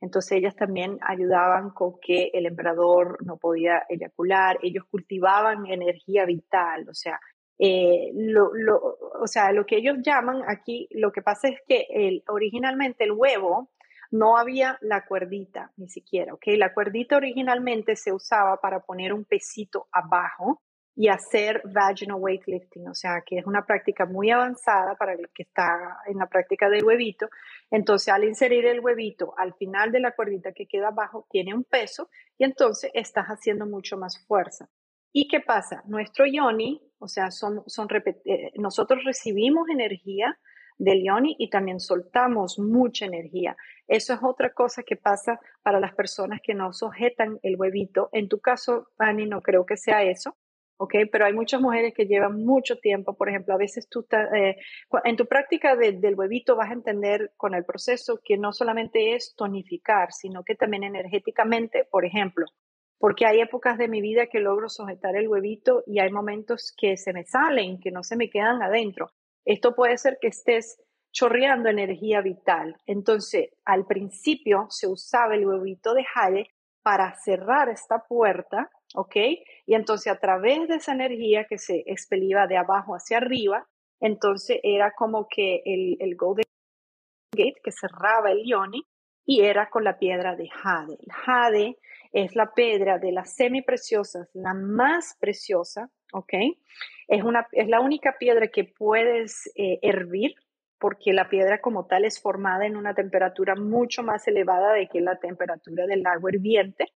Speaker 2: Entonces ellas también ayudaban con que el emperador no podía eyacular, ellos cultivaban energía vital, o sea, eh, lo, lo, o sea, lo que ellos llaman aquí, lo que pasa es que el, originalmente el huevo no había la cuerdita ni siquiera, ¿ok? La cuerdita originalmente se usaba para poner un pesito abajo y hacer vaginal weightlifting, o sea, que es una práctica muy avanzada para el que está en la práctica del huevito. Entonces, al inserir el huevito al final de la cuerdita que queda abajo, tiene un peso y entonces estás haciendo mucho más fuerza. ¿Y qué pasa? Nuestro yoni, o sea, son, son eh, nosotros recibimos energía del yoni y también soltamos mucha energía. Eso es otra cosa que pasa para las personas que no sujetan el huevito. En tu caso, Fanny, no creo que sea eso, ¿ok? Pero hay muchas mujeres que llevan mucho tiempo, por ejemplo, a veces tú, eh, en tu práctica del huevito vas a entender con el proceso que no solamente es tonificar, sino que también energéticamente, por ejemplo, porque hay épocas de mi vida que logro sujetar el huevito y hay momentos que se me salen, que no se me quedan adentro. Esto puede ser que estés chorreando energía vital. Entonces, al principio se usaba el huevito de jade para cerrar esta puerta, ¿ok? Y entonces a través de esa energía que se expelía de abajo hacia arriba, entonces era como que el, el Golden Gate que cerraba el yoni y era con la piedra de jade. El jade es la piedra de las semipreciosas, la más preciosa, ¿ok? Es, una, es la única piedra que puedes eh, hervir porque la piedra como tal es formada en una temperatura mucho más elevada de que la temperatura del agua hirviente.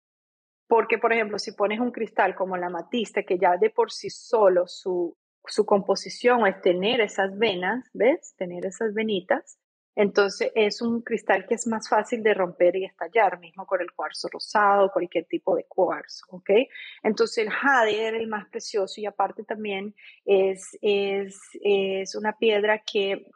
Speaker 2: Porque, por ejemplo, si pones un cristal como la matista, que ya de por sí solo su, su composición es tener esas venas, ¿ves? Tener esas venitas, entonces es un cristal que es más fácil de romper y estallar, mismo con el cuarzo rosado, cualquier tipo de cuarzo, ¿ok? Entonces el jade era el más precioso y aparte también es, es, es una piedra que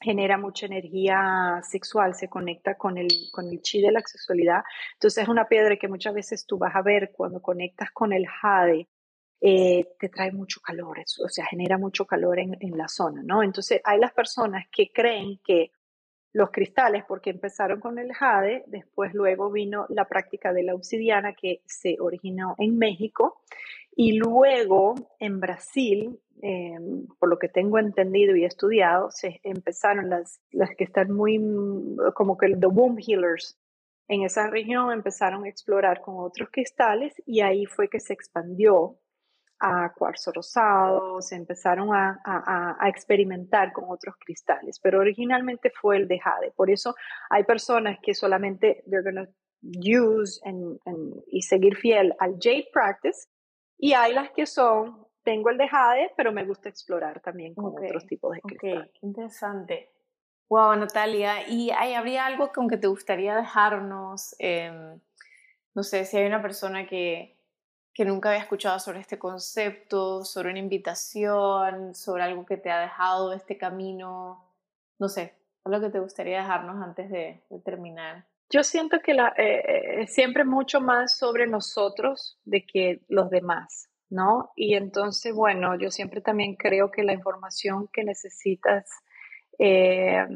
Speaker 2: genera mucha energía sexual, se conecta con el, con el chi de la sexualidad. Entonces es una piedra que muchas veces tú vas a ver cuando conectas con el jade, eh, te trae mucho calor, o sea, genera mucho calor en, en, la zona, ¿no? Entonces hay las personas que creen que los cristales, porque empezaron con el jade, después luego vino la práctica de la obsidiana que se originó en México y luego en Brasil, em, por lo que tengo entendido y estudiado, se empezaron las, las que están muy como que the womb healers en esa región empezaron a explorar con otros cristales y ahí fue que se expandió a cuarzo rosado, se empezaron a, a, experimentar con otros cristales, pero originalmente fue el de jade. Por eso hay personas que solamente they're gonna use y seguir fiel al jade practice y hay las que son, tengo el de jade, pero me gusta explorar también con otros tipos de cristales.
Speaker 3: qué interesante. Wow, Natalia, ¿y hay, habría algo con que te gustaría dejarnos? Em, no sé, si hay una persona que, que nunca había escuchado sobre este concepto, sobre una invitación, sobre algo que te ha dejado este camino, no sé, algo que te gustaría dejarnos antes de, terminar.
Speaker 2: Yo siento que la, eh, eh, siempre mucho más sobre nosotros de que los demás, ¿no? Y entonces, bueno, yo siempre también creo que la información que necesitas, eh,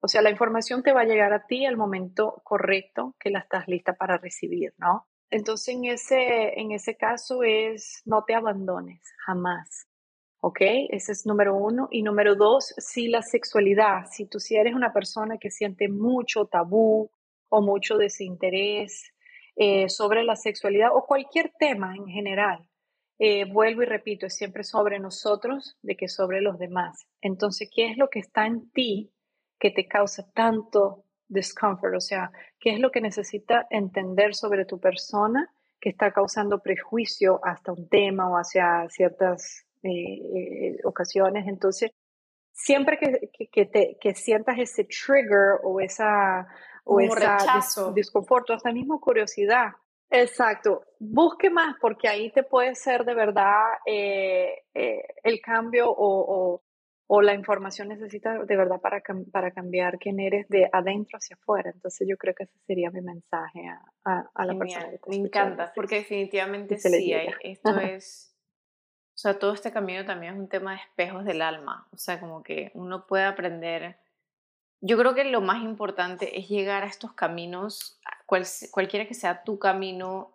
Speaker 2: o sea, la información te va a llegar a ti al momento correcto que la estás lista para recibir, ¿no? Entonces, en ese, en ese caso es no te abandones jamás. ¿Ok? Ese es número uno. Y número dos, si la sexualidad, si tú si eres una persona que siente mucho tabú o mucho desinterés eh, sobre la sexualidad o cualquier tema en general, eh, vuelvo y repito, es siempre sobre nosotros de que sobre los demás. Entonces, ¿qué es lo que está en ti que te causa tanto discomfort, o sea, qué es lo que necesita entender sobre tu persona que está causando prejuicio hasta un tema o hacia ciertas eh, eh, ocasiones. Entonces, siempre que, que, te, que, sientas ese trigger o esa o esa desconforto, hasta mismo curiosidad. Exacto, busque más porque ahí te puede ser de verdad eh, el cambio o, o la información necesita de verdad para, para cambiar quién eres de adentro hacia afuera. Entonces yo creo que ese sería mi mensaje a, a, la persona.
Speaker 3: me encanta, porque definitivamente sí, hay, esto es, o sea, todo este camino también es un tema de espejos del alma, o sea, como que uno puede aprender. Yo creo que lo más importante es llegar a estos caminos, cual, cualquiera que sea tu camino,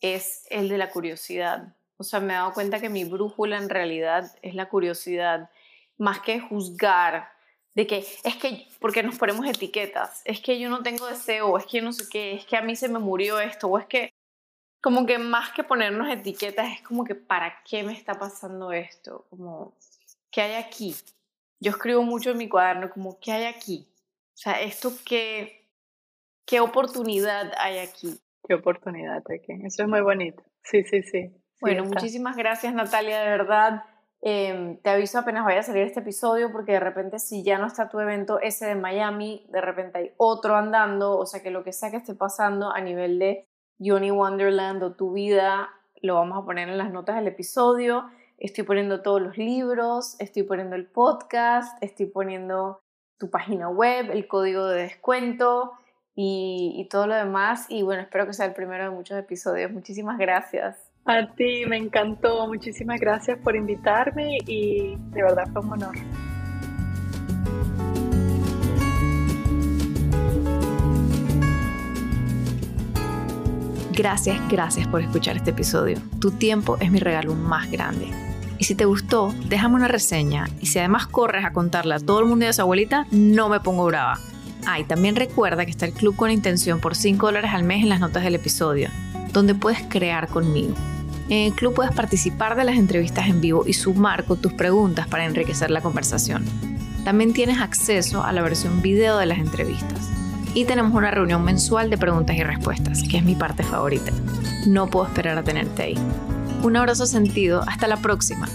Speaker 3: es el de la curiosidad. O sea, me he dado cuenta que mi brújula en realidad es la curiosidad más que juzgar de que es que, porque nos ponemos etiquetas, es que yo no tengo deseo, es que no sé qué, es que a mí se me murió esto, o es que, como que más que ponernos etiquetas, es como que, ¿para qué me está pasando esto? Como, ¿qué hay aquí? Yo escribo mucho en mi cuaderno, como, ¿qué hay aquí? O sea, esto qué, qué oportunidad hay aquí.
Speaker 2: Qué oportunidad aquí. Eso es muy bonito. Sí, sí, sí.
Speaker 3: Bueno, muchísimas gracias Natalia, de verdad. Em, te aviso apenas vaya a salir este episodio porque de repente si ya no está tu evento ese de Miami, de repente hay otro andando, o sea que lo que sea que esté pasando a nivel de Johnny Wonderland o tu vida, lo vamos a poner en las notas del episodio. Estoy poniendo todos los libros, estoy poniendo el podcast, estoy poniendo tu página web, el código de descuento y, y todo lo demás. Y bueno, espero que sea el primero de muchos episodios. Muchísimas gracias.
Speaker 2: A ti, me encantó. Muchísimas gracias por invitarme y de verdad fue un honor.
Speaker 1: Gracias, gracias por escuchar este episodio. Tu tiempo es mi regalo más grande. Y si te gustó, déjame una reseña. Y si además corres a contarle a todo el mundo de su abuelita, no me pongo brava. Ah, y también recuerda que está el club con intención por 5 dólares al mes en las notas del episodio, donde puedes crear conmigo. En el club puedes participar de las entrevistas en vivo y sumar con tus preguntas para enriquecer la conversación. También tienes acceso a la versión video de las entrevistas. Y tenemos una reunión mensual de preguntas y respuestas, que es mi parte favorita. No puedo esperar a tenerte ahí. Un abrazo sentido, hasta la próxima.